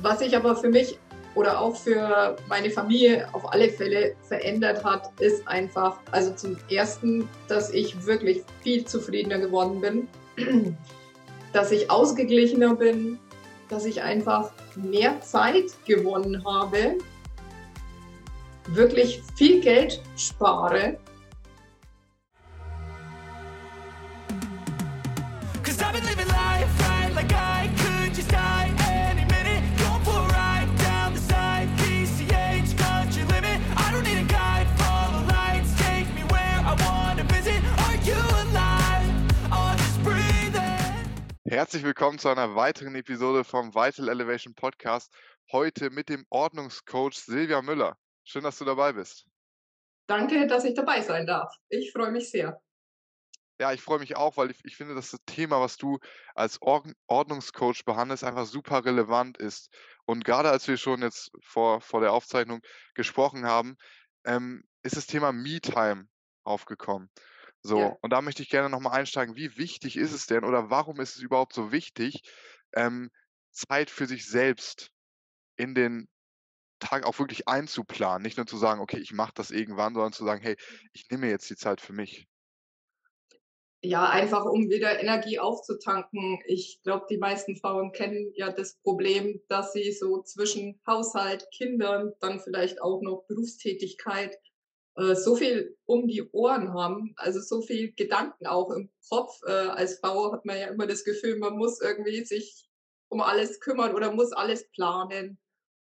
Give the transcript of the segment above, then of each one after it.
Was sich aber für mich oder auch für meine Familie auf alle Fälle verändert hat, ist einfach, also zum Ersten, dass ich wirklich viel zufriedener geworden bin, dass ich ausgeglichener bin, dass ich einfach mehr Zeit gewonnen habe, wirklich viel Geld spare Herzlich willkommen zu einer weiteren Episode vom Vital Elevation Podcast. Heute mit dem Ordnungscoach Silvia Müller. Schön, dass du dabei bist. Danke, dass ich dabei sein darf. Ich freue mich sehr. Ja, ich freue mich auch, weil ich, ich finde, dass das Thema, was du als Ordnungscoach behandelst, einfach super relevant ist. Und gerade als wir schon jetzt vor, vor der Aufzeichnung gesprochen haben, ähm, ist das Thema Me-Time aufgekommen. So, ja. und da möchte ich gerne nochmal einsteigen. Wie wichtig ist es denn oder warum ist es überhaupt so wichtig, ähm, Zeit für sich selbst in den Tag auch wirklich einzuplanen? Nicht nur zu sagen, okay, ich mache das irgendwann, sondern zu sagen, hey, ich nehme jetzt die Zeit für mich. Ja, einfach um wieder Energie aufzutanken. Ich glaube, die meisten Frauen kennen ja das Problem, dass sie so zwischen Haushalt, Kindern, dann vielleicht auch noch Berufstätigkeit äh, so viel um die Ohren haben, also so viel Gedanken auch im Kopf. Äh, als Frau hat man ja immer das Gefühl, man muss irgendwie sich um alles kümmern oder muss alles planen.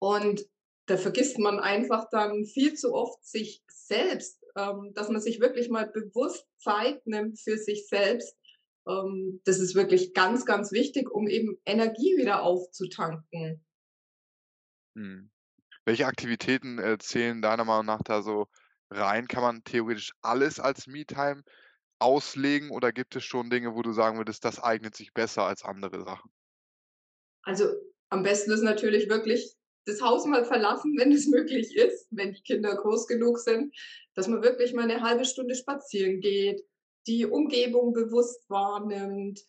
Und da vergisst man einfach dann viel zu oft sich selbst, ähm, dass man sich wirklich mal bewusst Zeit nimmt für sich selbst. Ähm, das ist wirklich ganz, ganz wichtig, um eben Energie wieder aufzutanken. Hm. Welche Aktivitäten äh, zählen deiner Meinung nach da so rein? Kann man theoretisch alles als Me-Time auslegen oder gibt es schon Dinge, wo du sagen würdest, das eignet sich besser als andere Sachen? Also am besten ist natürlich wirklich das Haus mal verlassen, wenn es möglich ist, wenn die Kinder groß genug sind, dass man wirklich mal eine halbe Stunde spazieren geht, die Umgebung bewusst wahrnimmt,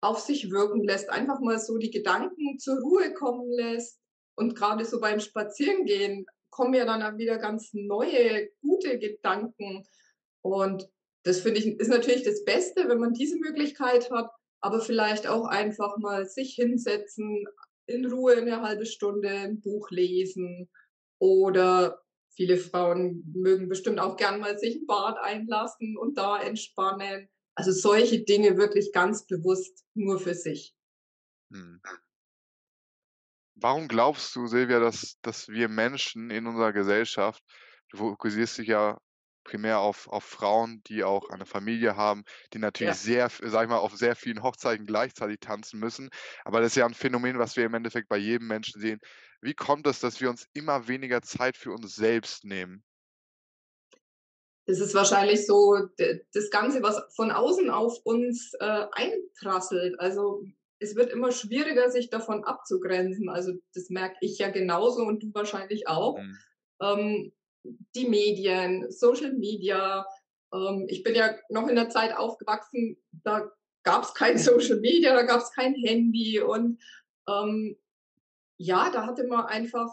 auf sich wirken lässt, einfach mal so die Gedanken zur Ruhe kommen lässt. Und gerade so beim Spazierengehen kommen ja dann wieder ganz neue, gute Gedanken. Und das finde ich ist natürlich das Beste, wenn man diese Möglichkeit hat, aber vielleicht auch einfach mal sich hinsetzen, in Ruhe eine halbe Stunde ein Buch lesen oder viele Frauen mögen bestimmt auch gern mal sich ein Bad einlassen und da entspannen. Also solche Dinge wirklich ganz bewusst nur für sich. Hm. Warum glaubst du, Silvia, dass, dass wir Menschen in unserer Gesellschaft, du fokussierst dich ja primär auf, auf Frauen, die auch eine Familie haben, die natürlich ja. sehr, sag ich mal, auf sehr vielen Hochzeiten gleichzeitig tanzen müssen. Aber das ist ja ein Phänomen, was wir im Endeffekt bei jedem Menschen sehen. Wie kommt es, dass wir uns immer weniger Zeit für uns selbst nehmen? Das ist wahrscheinlich so das Ganze, was von außen auf uns äh, einprasselt. Also es wird immer schwieriger, sich davon abzugrenzen. Also das merke ich ja genauso und du wahrscheinlich auch. Mhm. Ähm, die Medien, Social Media. Ähm, ich bin ja noch in der Zeit aufgewachsen, da gab es kein Social Media, da gab es kein Handy und ähm, ja, da hatte man einfach,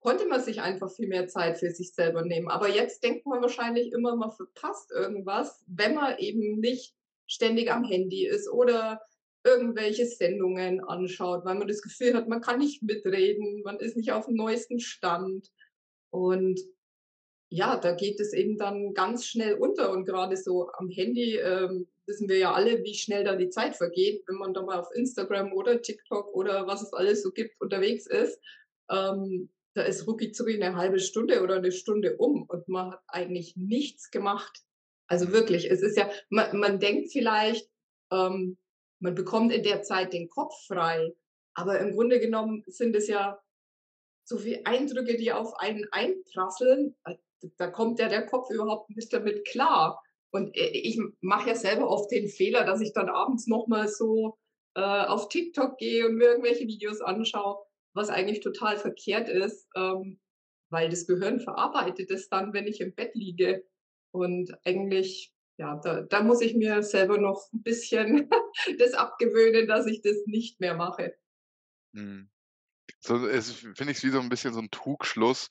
konnte man sich einfach viel mehr Zeit für sich selber nehmen. Aber jetzt denkt man wahrscheinlich immer, man verpasst irgendwas, wenn man eben nicht ständig am Handy ist oder irgendwelche Sendungen anschaut, weil man das Gefühl hat, man kann nicht mitreden, man ist nicht auf dem neuesten Stand. Und ja, da geht es eben dann ganz schnell unter. Und gerade so am Handy ähm, wissen wir ja alle, wie schnell da die Zeit vergeht, wenn man da mal auf Instagram oder TikTok oder was es alles so gibt unterwegs ist. Ähm, da ist rucki eine halbe Stunde oder eine Stunde um und man hat eigentlich nichts gemacht. Also wirklich, es ist ja, man, man denkt vielleicht, ähm, man bekommt in der Zeit den Kopf frei. Aber im Grunde genommen sind es ja so viele Eindrücke, die auf einen einprasseln. Da kommt ja der Kopf überhaupt nicht damit klar. Und äh, ich mache ja selber oft den Fehler, dass ich dann abends nochmal so äh, auf TikTok gehe und mir irgendwelche Videos anschaue, was eigentlich total verkehrt ist, ähm, weil das Gehirn verarbeitet es dann, wenn ich im Bett liege. Und eigentlich ja, da, da muss ich mir selber noch ein bisschen das abgewöhnen, dass ich das nicht mehr mache. Mhm. So, es finde ich wie so 'n bisschen so 'n Trugschluss,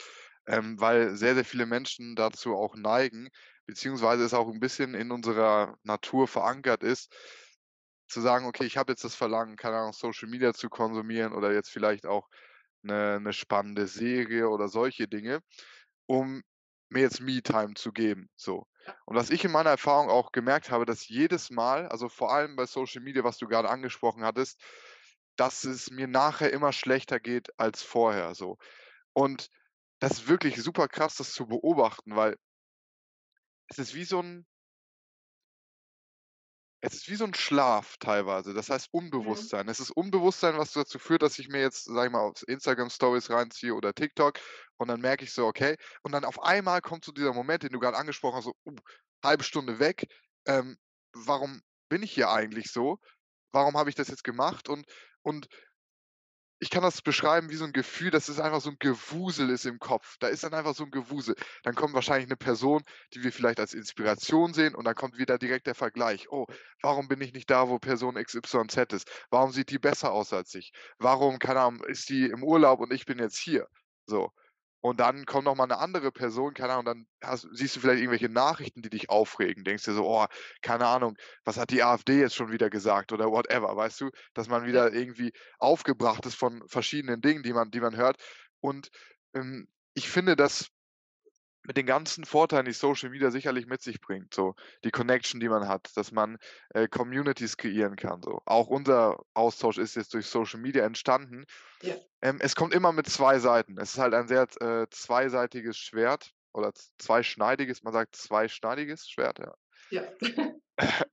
ähm, weil sehr, sehr viele Menschen dazu auch neigen, beziehungsweise es auch 'n bisschen in unserer Natur verankert ist, zu sagen: „Okay, ich habe jetzt das Verlangen, keine Ahnung, Social Media zu konsumieren oder jetzt vielleicht auch 'ne 'ne spannende Serie oder solche Dinge, um mir jetzt Me-Time zu geben“, so. Und was ich in meiner Erfahrung auch gemerkt habe, dass jedes Mal, also vor allem bei Social Media, was du grade angesprochen hattest, dass es mir nachher immer schlechter geht als vorher so. Und das ist wirklich super krass, das zu beobachten, weil es ist wie so 'n es ist wie so 'n Schlaf teilweise, das heißt Mhm. Unbewusstsein. Es ist Unbewusstsein, was dazu führt, dass ich mir jetzt, sage ich mal, auf Instagram Stories reinziehe oder TikTok und dann merke ich so, okay und dann auf einmal kommt so dieser Moment, den du grad angesprochen hast, so: „Uh, halbe Stunde weg. Ähm, warum bin ich hier eigentlich so? Warum habe ich das jetzt gemacht?“ Und und ich kann das beschreiben wie so 'n Gefühl, dass es einfach so 'n Gewusel ist im Kopf. Da ist dann einfach so 'n Gewusel. Dann kommt wahrscheinlich 'ne Person, die wir vielleicht als Inspiration sehen und dann kommt wieder direkt der Vergleich: „Oh, warum bin ich nicht da, wo Person XYZ ist? Warum sieht die besser aus als ich? Warum, keine Ahnung, ist die im Urlaub und ich bin jetzt hier?“ So. Und dann kommt noch mal 'ne andere Person, keine Ahnung, dann hast siehst du vielleicht irgendwelche Nachrichten, die dich aufregen, denkst dir so: „Oh, keine Ahnung, was hat die AfD jetzt schon wieder gesagt“ oder whatever, weißt du? Dass man wieder irgendwie aufgebracht ist von verschiedenen Dingen, die man die man hört. Und, ähm, ich finde das mit den ganzen Vorteilen, die Social Media sicherlich mit sich bringt, so die Connection, die man hat, dass man, äh, Communities kreieren kann so. Auch unser Austausch ist jetzt durch Social Media entstanden. Ja. Ähm, es kommt immer mit 2 Seiten. Es ist halt ein sehr, äh, zweiseitiges Schwert oder zweischneidiges man sagt zweischneidiges Schwert, ja. Ja.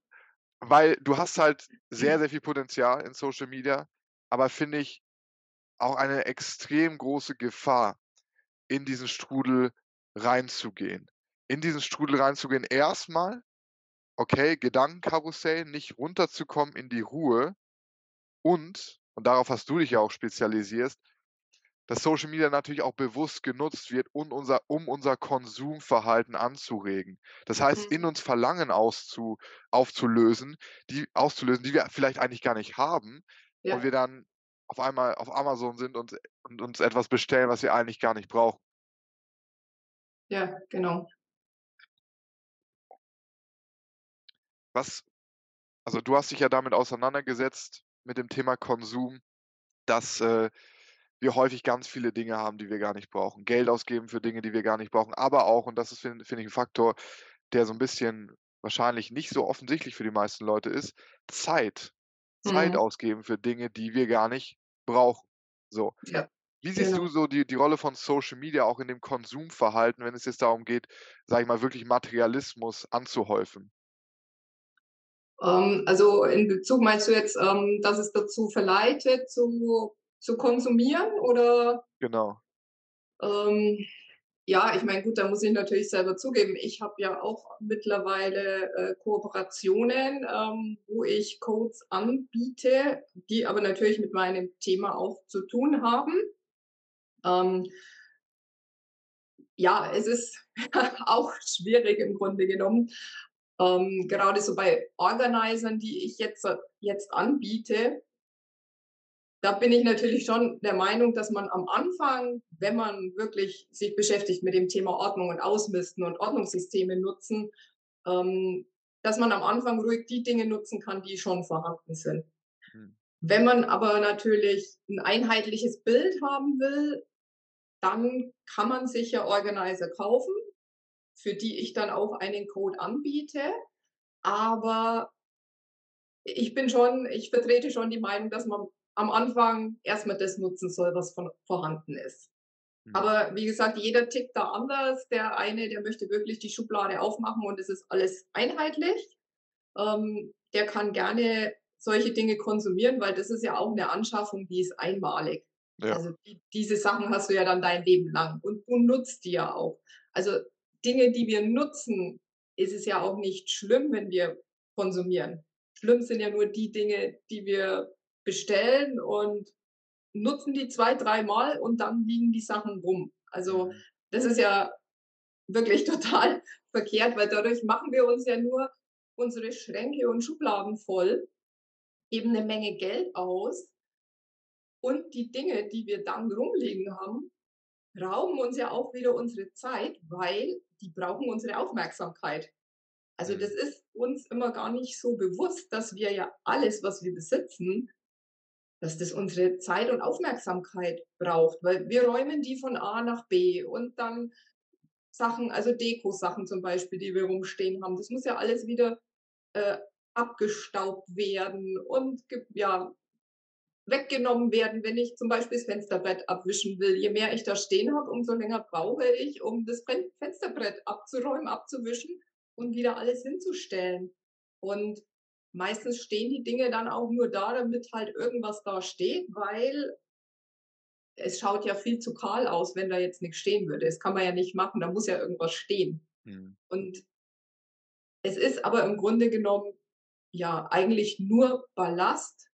Weil du hast halt sehr, sehr viel Potenzial in Social Media, aber finde ich auch eine extrem große Gefahr, in diesen Strudel reinzugehen. In diesen Strudel reinzugehen, erst mal, okay, Gedankenkarussell, nicht runterzukommen in die Ruhe und und darauf hast du dich ja auch spezialisiert, dass Social Media natürlich auch bewusst genutzt wird, um unser um unser Konsumverhalten anzuregen. Das heißt, in Mhm. uns Verlangen auszu aufzulösen die auszulösen, die wir vielleicht eigentlich gar nicht haben und Ja. wir dann auf einmal auf Amazon sind und und uns etwas bestellen, was wir eigentlich gar nicht brauchen. Ja, genau. Was also, du hast dich ja damit auseinandergesetzt mit dem Thema Konsum, dass, äh, wir häufig ganz viele Dinge haben, die wir gar nicht brauchen. Geld ausgeben für Dinge, die wir gar nicht brauchen, aber auch und das ist, fin finde ich 'n Faktor, der so 'n bisschen wahrscheinlich nicht so offensichtlich für die meisten Leute ist, Zeit. Zeit Mhm. ausgeben für Dinge, die wir gar nicht brauchen. So. Ja, Wie siehst du genau. so die die Rolle von Social Media auch in dem Konsumverhalten, wenn es jetzt darum geht, sage ich mal, wirklich Materialismus anzuhäufen? Ähm, also, in Bezug meinst du jetzt, ähm, dass es dazu verleitet zu zu konsumieren oder? Genau. Ähm, ja, ich meine, gut, da muss ich natürlich selber zugeben, ich habe ja auch mittlerweile, äh, Kooperationen, ähm, wo ich Codes anbiete, die aber natürlich mit meinem Thema auch zu tun haben. Ähm ja, es ist auch schwierig im Grunde genommen. Ähm, gerade so bei Organisern, die ich jetzt jetzt anbiete da bin ich natürlich schon der Meinung, dass man am Anfang, wenn man wirklich sich beschäftigt mit dem Thema Ordnung und Ausmisten und Ordnungssysteme nutzen, ähm, dass man am Anfang ruhig die Dinge nutzen kann, die schon vorhanden sind. Mhm. Wenn man aber natürlich 'n einheitliches Bild haben will, dann kann man sich ja Organizer kaufen, für die ich dann auch einen Code anbiete. Aber ich bin schon ich vertrete schon die Meinung, dass man am Anfang erst mal das nutzen soll, was von vorhanden ist. Mhm. Aber wie gesagt, jeder tickt da anders. Der eine, der möchte wirklich die Schublade aufmachen und es ist alles einheitlich. Ähm, der kann gerne solche Dinge konsumieren, weil das ist ja auch 'ne Anschaffung, die ist einmalig. Ja. Also, die diese Sachen hast du ja dann dein Leben lang und du nutzt die ja auch. Also, Dinge, die wir nutzen, ist es ja auch nicht schlimm, wenn wir konsumieren. Schlimm sind ja nur die Dinge, die wir bestellen und nutzen die 2, dreimal und dann liegen die Sachen rum. Also, Mhm. das ist ja wirklich total verkehrt, weil dadurch machen wir uns ja nur unsere Schränke und Schubladen voll, geben 'ne Menge Geld aus Und die Dinge, die wir dann rumliegen haben, rauben uns ja auch wieder unsere Zeit, weil die brauchen unsere Aufmerksamkeit. Also das ist uns immer gar nicht so bewusst, dass wir ja alles, was wir besitzen, dass das unsere Zeit und Aufmerksamkeit braucht, weil wir räumen die von A nach B und dann Sachen, also Deko-Sachen zum Beispiel, die wir rumstehen haben. Das muss ja alles wieder äh, abgestaubt werden und ja, weggenommen werden, wenn ich zum Beispiel das Fensterbrett abwischen will. Je mehr ich da stehen habe, umso länger brauche ich, um das Fen Fensterbrett abzuräumen, abzuwischen und wieder alles hinzustellen. Und meistens stehen die Dinge dann auch nur da, damit halt irgendwas da steht, weil es schaut ja viel zu kahl aus, wenn da jetzt nichts stehen würde. Das kann man ja nicht machen, da muss ja irgendwas stehen. Mhm. Und es ist aber im Grunde genommen ja eigentlich nur Ballast,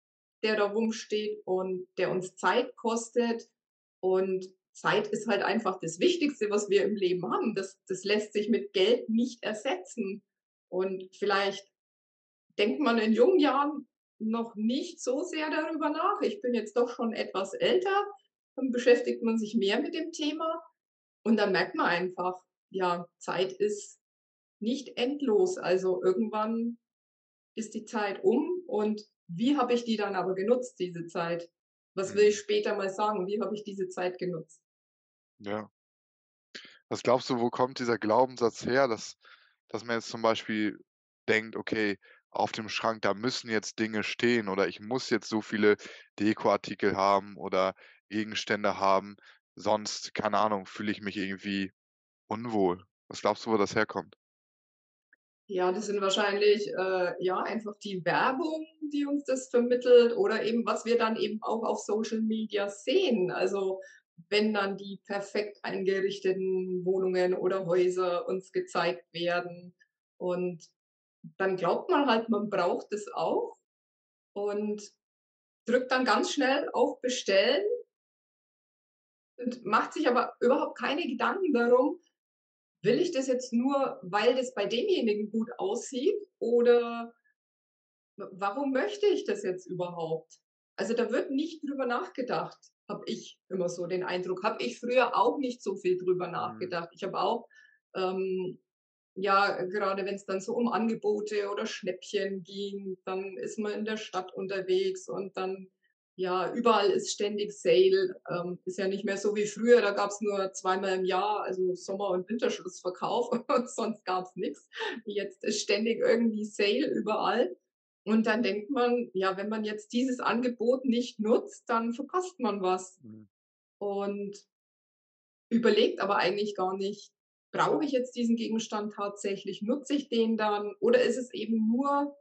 der da rumsteht und der uns Zeit kostet. Und Zeit ist halt einfach das Wichtigste, was wir im Leben haben. Das, das lässt sich mit Geld nicht ersetzen. Und vielleicht denkt man in jungen Jahren noch nicht so sehr darüber nach. Ich bin jetzt doch schon etwas älter, dann beschäftigt man sich mehr mit dem Thema und dann merkt man einfach, ja, Zeit ist nicht endlos. Also irgendwann ist die Zeit um und wie habe ich die dann aber genutzt, diese Zeit? Was will ich Mhm. später mal sagen? Wie habe ich diese Zeit genutzt? Ja. Was glaubst du, wo kommt dieser Glaubenssatz her, dass dass man jetzt zum Beispiel denkt: „Okay, auf dem Schrank, da müssen jetzt Dinge stehen“ oder „ich muss jetzt so viele Dekoartikel haben oder Gegenstände haben, sonst, keine Ahnung, fühle ich mich irgendwie unwohl.“ Was glaubst du, wo das herkommt? Ja, das sind wahrscheinlich, äh, ja, einfach die Werbung, die uns das vermittelt oder eben, was wir dann eben auch auf Social Media sehen. Also, wenn dann die perfekt eingerichteten Wohnungen oder Häuser uns gezeigt werden und dann glaubt man halt, man braucht es auch und drückt dann ganz schnell auf Bestellen und macht sich aber überhaupt keine Gedanken darum, will ich das jetzt nur, weil das bei demjenigen gut aussieht oder warum möchte ich das jetzt überhaupt? Also, da wird nicht drüber nachgedacht, habe ich immer so den Eindruck. Habe ich früher auch nicht so viel drüber Mhm. nachgedacht. Ich habe auch, ähm, ja, gerade wenn es dann so um Angebote oder Schnäppchen ging, dann ist man in der Stadt unterwegs und dann ja, überall ist ständig Sale. Ähm, ist ja nicht mehr so wie früher, da gab's nur zweimal im Jahr, also Sommer und Winterschlussverkauf und sonst gab's nix. Jetzt ist ständig irgendwie Sale überall. Und dann denkt man, ja, wenn man jetzt dieses Angebot nicht nutzt, dann verpasst man was Mhm. und überlegt aber eigentlich gar nicht, brauche ich jetzt diesen Gegenstand tatsächlich? Nutze ich den dann? Oder ist es eben nur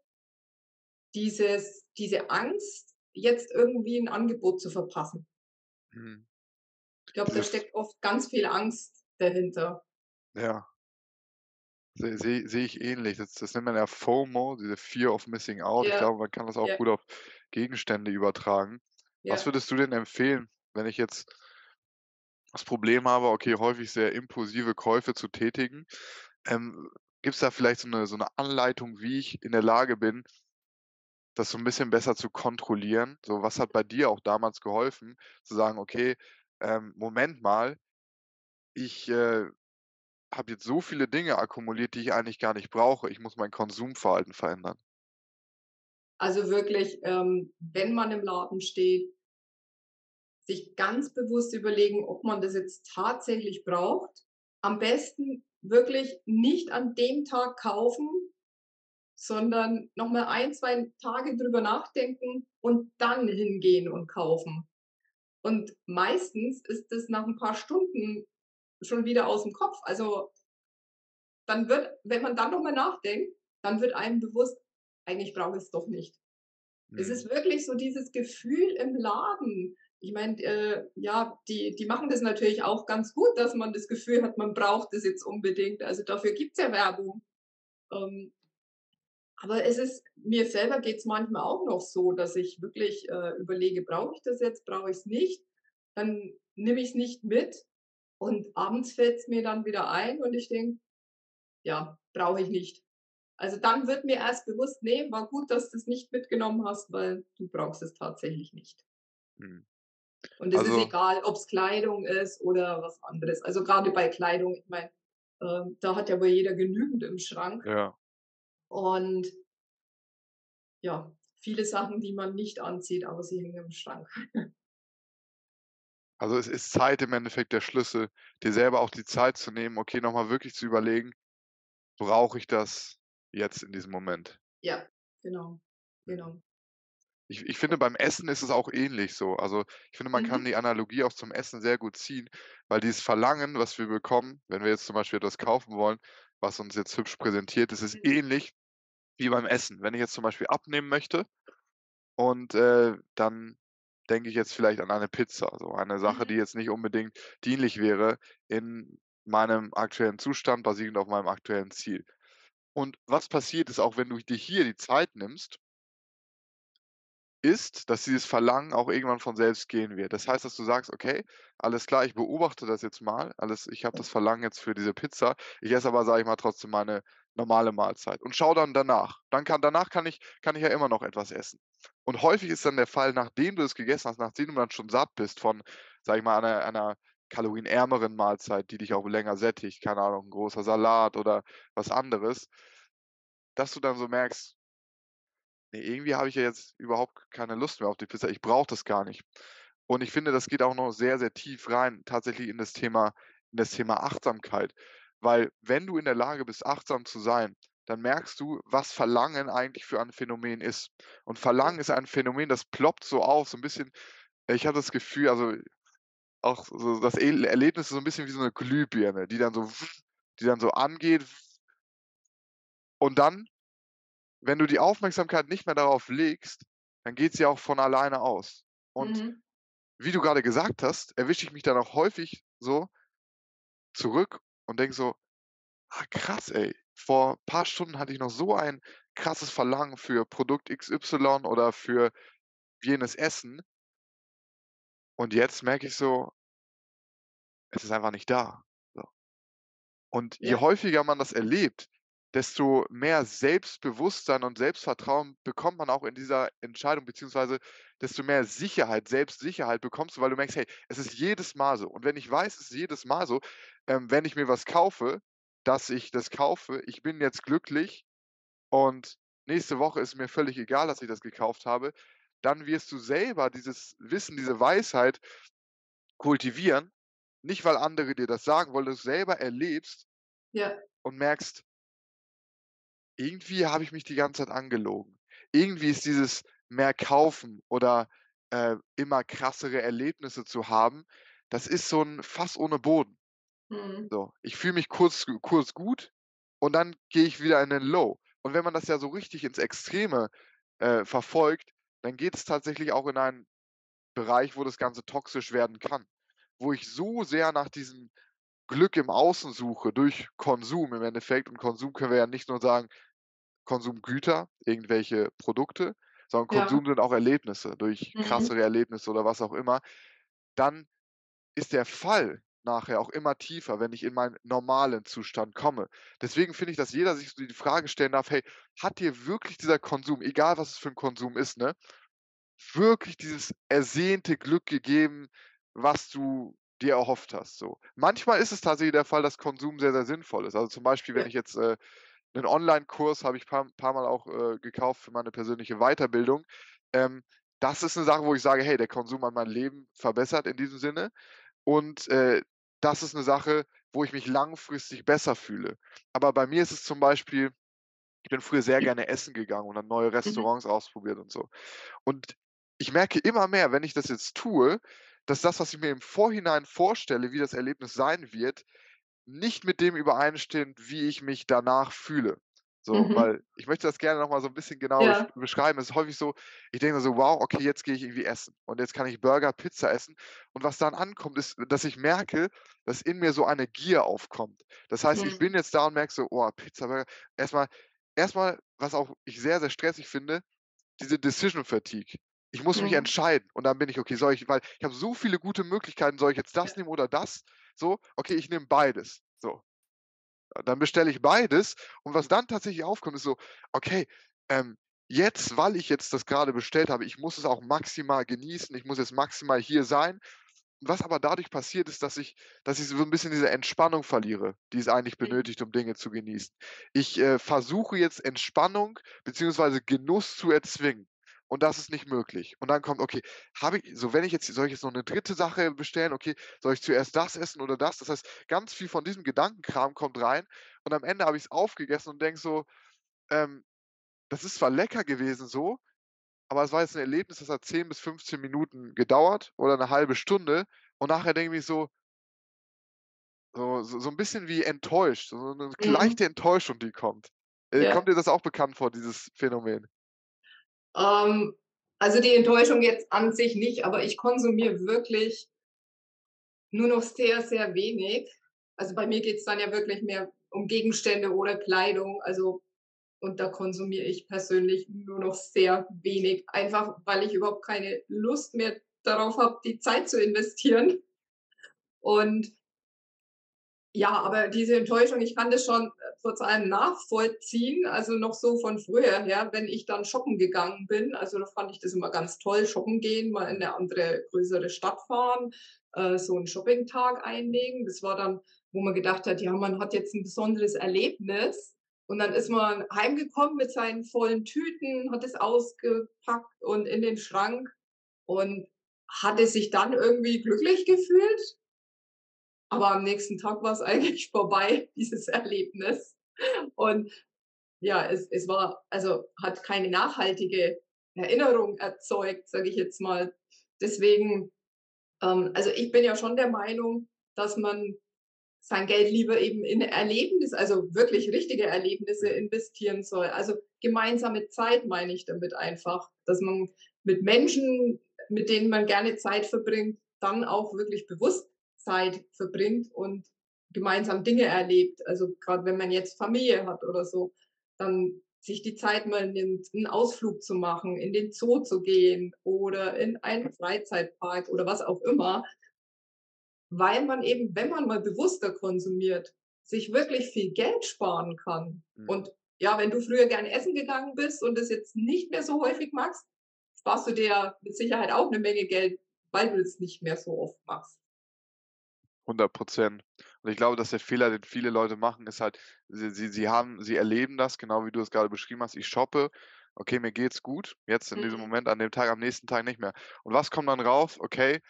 dieses diese Angst, jetzt irgendwie 'n Angebot zu verpassen? Mhm. Ich glaube, da steckt oft ganz viel Angst dahinter. ja, sehe sehe sehe ich ähnlich. Das das nennt man ja FOMO, diese Fear of Missing Out. Ich Ja, glaube, man kann das auch ja, gut auf Gegenstände übertragen. Was ja. würdest du denn empfehlen, wenn ich jetzt das Problem habe, okay, häufig sehr impulsive Käufe zu tätigen? Ähm, Gibt es da vielleicht so eine so 'ne Anleitung, wie ich in der Lage bin, das so ein bisschen besser zu kontrollieren? So, was hat bei dir auch damals geholfen, zu sagen: „Okay, ähm, Moment mal, ich, äh, habe jetzt so viele Dinge akkumuliert, die ich eigentlich gar nicht brauche. Ich muss mein Konsumverhalten verändern.“ Also wirklich, ähm, wenn man im Laden steht, sich ganz bewusst überlegen, ob man das jetzt tatsächlich braucht. Am besten wirklich nicht an dem Tag kaufen, sondern noch mal ein, 2 Tage drüber nachdenken und dann hingehen und kaufen. Und meistens ist es nach ein paar Stunden schon wieder aus dem Kopf. Also, dann wird wenn man dann noch mal nachdenkt, dann wird einem bewusst: „Eigentlich brauche ich's doch nicht.“ Es Mhm, ist wirklich so dieses Gefühl im Laden. Ich meine, äh, ja, die die machen das natürlich auch ganz gut, dass man das Gefühl hat, man braucht das jetzt unbedingt. Also, dafür gibt's ja Werbung. Ähm, aber es ist mir selber geht's manchmal auch noch so, dass ich wirklich, äh, überlege: „Brauche ich das jetzt? Brauche ich's nicht?“ Dann nehme ich's nicht mit und abends fällt's mir dann wieder ein und ich denke: „Ja, brauche ich nicht.“ Also, dann wird mir erst bewusst: „Ne, war gut, dass du's nicht mitgenommen hast, weil du brauchst es tatsächlich nicht.“ mhm. Und es ist Also egal, ob's Kleidung ist oder was anderes. Also, grade bei Kleidung, ich meine, ähm, da hat ja wohl jeder genügend im Schrank. Ja. Und ja, viele Sachen, die man nicht anzieht, aber sie hängen im Schrank. Also, es ist Zeit im Endeffekt der Schlüssel, dir selber auch die Zeit zu nehmen, okay, noch mal wirklich zu überlegen: „Brauche ich das jetzt in diesem Moment?“ Ja, genau, Mhm. genau. Ich ich finde, beim Essen ist es auch ähnlich so. Also, ich finde, man kann Mhm. die Analogie auch zum Essen sehr gut ziehen, weil dieses Verlangen, was wir bekommen, wenn wir jetzt zum Beispiel etwas kaufen wollen, was uns jetzt hübsch präsentiert, das ist Mhm. ähnlich wie beim Essen. Wenn ich jetzt zum Beispiel abnehmen möchte und, äh, dann denke ich jetzt vielleicht an eine Pizza, so eine Sache, die Mhm. jetzt nicht unbedingt dienlich wäre in meinem aktuellen Zustand, basierend auf meinem aktuellen Ziel. Und was passiert ist, auch wenn du dir hier die Zeit nimmst ist, dass dieses Verlangen auch irgendwann von selbst gehen wird. Das heißt, dass du sagst: „Okay, alles klar, ich beobachte das jetzt mal. Alles ich habe das Verlangen jetzt für diese Pizza. Ich esse aber, sage ich mal, trotzdem meine normale Mahlzeit und schaue dann danach. Dann kann danach kann ich kann ich ja immer noch etwas essen.“ Und häufig ist dann der Fall, nachdem du es gegessen hast, nachdem du dann schon satt bist von, sage ich mal, einer einer kalorienärmeren Mahlzeit, die dich auch länger sättigt, keine Ahnung, 'n großer Salat oder was anderes dass du dann so merkst Ne, irgendwie habe ich ja jetzt überhaupt keine Lust mehr auf die Pizza. Ich brauche das gar nicht. Und ich finde, das geht auch noch sehr, sehr tief rein tatsächlich in das Thema in das Thema Achtsamkeit. Weil wenn du in der Lage bist, achtsam zu sein, dann merkst du, was Verlangen eigentlich für ein Phänomen ist. Und. Verlangen ist ein Phänomen, das ploppt so auf, so 'n bisschen ich habe das Gefühl, also, auch so das Erlebnis ist so 'n bisschen wie so 'ne Glühbirne, die dann so die dann so angeht und dann, wenn du die Aufmerksamkeit nicht mehr darauf legst, dann geht sie auch von alleine aus. Und Mhm. wie du grade gesagt hast, erwische ich mich dann auch häufig so zurück und denke so: „Ah krass, ey. Vor paar Stunden hatte ich noch so ein krasses Verlangen für Produkt XY oder für jenes Essen“ und jetzt merke ich so es ist einfach nicht da, so. Und je Ja. häufiger man das erlebt, desto mehr Selbstbewusstsein und Selbstvertrauen bekommt man auch in dieser Entscheidung, beziehungsweise desto mehr Sicherheit, Selbstsicherheit bekommst du, weil du merkst: „Hey, es ist jedes Mal so.“ Und wenn ich weiß, es ist jedes Mal so, ähm, wenn ich mir was kaufe, dass ich das kaufe, ich bin jetzt glücklich und nächste Woche ist mir völlig egal, dass ich das gekauft habe, dann wirst du selber dieses Wissen, diese Weisheit kultivieren. Nicht, weil andere dir das sagen, weil du's selber erlebst Ja. und merkst „Irgendwie habe ich mich die ganze Zeit angelogen. Irgendwie ist dieses mehr kaufen oder, äh, immer krassere Erlebnisse zu haben, das ist so 'n Fass ohne Boden.“ Mhm. So, ich fühle mich kurz kurz gut und dann gehe ich wieder in den Low. Und wenn man das ja so richtig ins Extreme, äh, verfolgt, dann geht es tatsächlich auch in einen Bereich, wo das Ganze toxisch werden kann. Wo ich so sehr nach diesem Glück im Außen suche durch Konsum im Endeffekt und Konsum können wir ja nicht nur sagen, Konsumgüter, irgendwelche Produkte, sondern Ja. Konsum sind auch Erlebnisse durch Mhm. krassere Erlebnisse oder was auch immer. Dann ist der Fall nachher auch immer tiefer, wenn ich in meinen normalen Zustand komme. Deswegen finde ich, dass jeder sich so die Frage stellen darf: „Hey, hat dir wirklich dieser Konsum, egal was es für 'n Konsum ist, ne, wirklich dieses ersehnte Glück gegeben, was du dir erhofft hast?“ So. Manchmal ist es tatsächlich der Fall, dass Konsum sehr, sehr sinnvoll ist. Also, zum Beispiel, wenn Ja. ich jetzt, äh 'nen Onlinekurs habe ich paar paarmal auch, äh, gekauft für meine persönliche Weiterbildung. Ähm, das ist 'ne Sache, wo ich sage: „Hey, der Konsum hat mein Leben verbessert in diesem Sinne.“ Und, äh, das ist 'ne Sache, wo ich mich langfristig besser fühle. Aber bei mir ist es zum Beispiel ich bin früher sehr gerne essen gegangen und habe neue Mhm. Restaurants ausprobiert und so. Und ich merke immer mehr, wenn ich das jetzt tue, dass das, was ich mir im Vorhinein vorstelle, wie das Erlebnis sein wird, nicht mit dem übereinstimmt, wie ich mich danach fühle. So, Mhm. weil ich möchte das gerne noch mal so 'n bisschen genauer Ja. beschreiben. Es ist häufig so, ich denke so: „Wow, okay, jetzt gehe ich irgendwie essen und jetzt kann ich Burger, Pizza essen.“ Und was dann ankommt, ist, dass ich merke, dass in mir so eine Gier aufkommt. Das heißt, ich bin Mhm. jetzt da und merke so: „Oh, Pizza, Burger.“ Erst mal erst mal, was auch ich sehr, sehr stressig finde, diese Decision Fatigue. Ich muss mich Mhm. entscheiden und dann bin ich: „Okay, soll ich“ weil ich habe so viele gute Möglichkeiten. Soll ich jetzt das nehmen oder das? So, okay, ich nehme beides. So. Dann bestelle ich beides und was dann tatsächlich aufkommt, ist so: „Okay, ähm“ jetzt, weil ich jetzt das gerade bestellt habe, ich muss es auch maximal genießen, ich muss jetzt maximal hier sein. Was aber dadurch passiert, ist, dass ich dass ich so ein bisschen diese Entspannung verliere, die es eigentlich benötigt, um Dinge zu genießen. Ich, äh, versuche jetzt Entspannung beziehungsweise Genuss zu erzwingen und das ist nicht möglich. Und dann kommt: „Okay, habe ich so wenn ich jetzt soll ich jetzt noch eine dritte Sache bestellen? Okay, soll ich zuerst das essen oder das?“ Das heißt, ganz viel von diesem Gedankenkram kommt rein und am Ende habe ich es aufgegessen und denke so, ähm: „Das ist zwar lecker gewesen so, aber es war jetzt 'n Erlebnis, das hat 10 bis 15 Minuten gedauert oder 'ne halbe Stunde und nachher denke ich mich so so so so 'n bisschen wie enttäuscht, so 'ne Mhm. leichte Enttäuschung, die kommt. Äh, Ja. kommt dir das auch bekannt vor, dieses Phänomen? Ähm, also die Enttäuschung jetzt an sich nicht, aber ich konsumiere wirklich nur noch sehr, sehr wenig. Also bei mir geht's dann ja wirklich mehr um Gegenstände oder Kleidung. Also und da konsumiere ich persönlich nur noch sehr wenig, einfach weil ich überhaupt keine Lust mehr darauf habe, die Zeit zu investieren. Und ja, aber diese Enttäuschung, ich kann das schon, äh, trotz allem nachvollziehen, also noch so von früher her, wenn ich dann shoppen gegangen bin. Also, da fand ich das immer ganz toll, shoppen gehen, mal in 'ne andere größere Stadt fahren, äh, so 'n Shoppingtag einlegen. Das war dann, wo man gedacht hat, ja, man hat jetzt 'n besonderes Erlebnis. Und dann ist man heimgekommen mit seinen vollen Tüten, hat es ausgepackt und in den Schrank und hatte sich dann irgendwie glücklich gefühlt. Aber am nächsten Tag war's eigentlich vorbei, dieses Erlebnis. Und ja, es es war also, hat keine nachhaltige Erinnerung erzeugt, sage ich jetzt mal. Deswegen ähm, also, ich bin ja schon der Meinung, dass man sein Geld lieber eben in Erlebnisse also, wirklich richtige Erlebnisse Mhm. investieren soll. Also, gemeinsame Zeit meine ich damit einfach, dass man mit Menschen, mit denen man gerne Zeit verbringt, dann auch wirklich bewusst Zeit verbringt und gemeinsam Dinge erlebt. Also, grad wenn man jetzt Familie hat oder so, dann sich die Zeit mal nimmt, 'n Ausflug zu machen, in den Zoo zu gehen oder in einen Freizeitpark oder was auch immer. Weil man eben, wenn man mal bewusster konsumiert, sich wirklich viel Geld sparen kann. Mhm. Und ja, wenn du früher gerne essen gegangen bist und es jetzt nicht mehr so häufig machst, sparst du dir mit Sicherheit auch 'ne Menge Geld, weil du es nicht mehr so oft machst. 100% Und ich glaube, dass der Fehler, den viele Leute machen, ist halt, sie sie sie haben sie erleben das, genau wie du es gerade beschrieben hast. Ich shoppe, okay, mir geht's gut, jetzt in diesem Mhm. Moment, an dem Tag, am nächsten Tag nicht mehr. Und was kommt dann raus? Okay,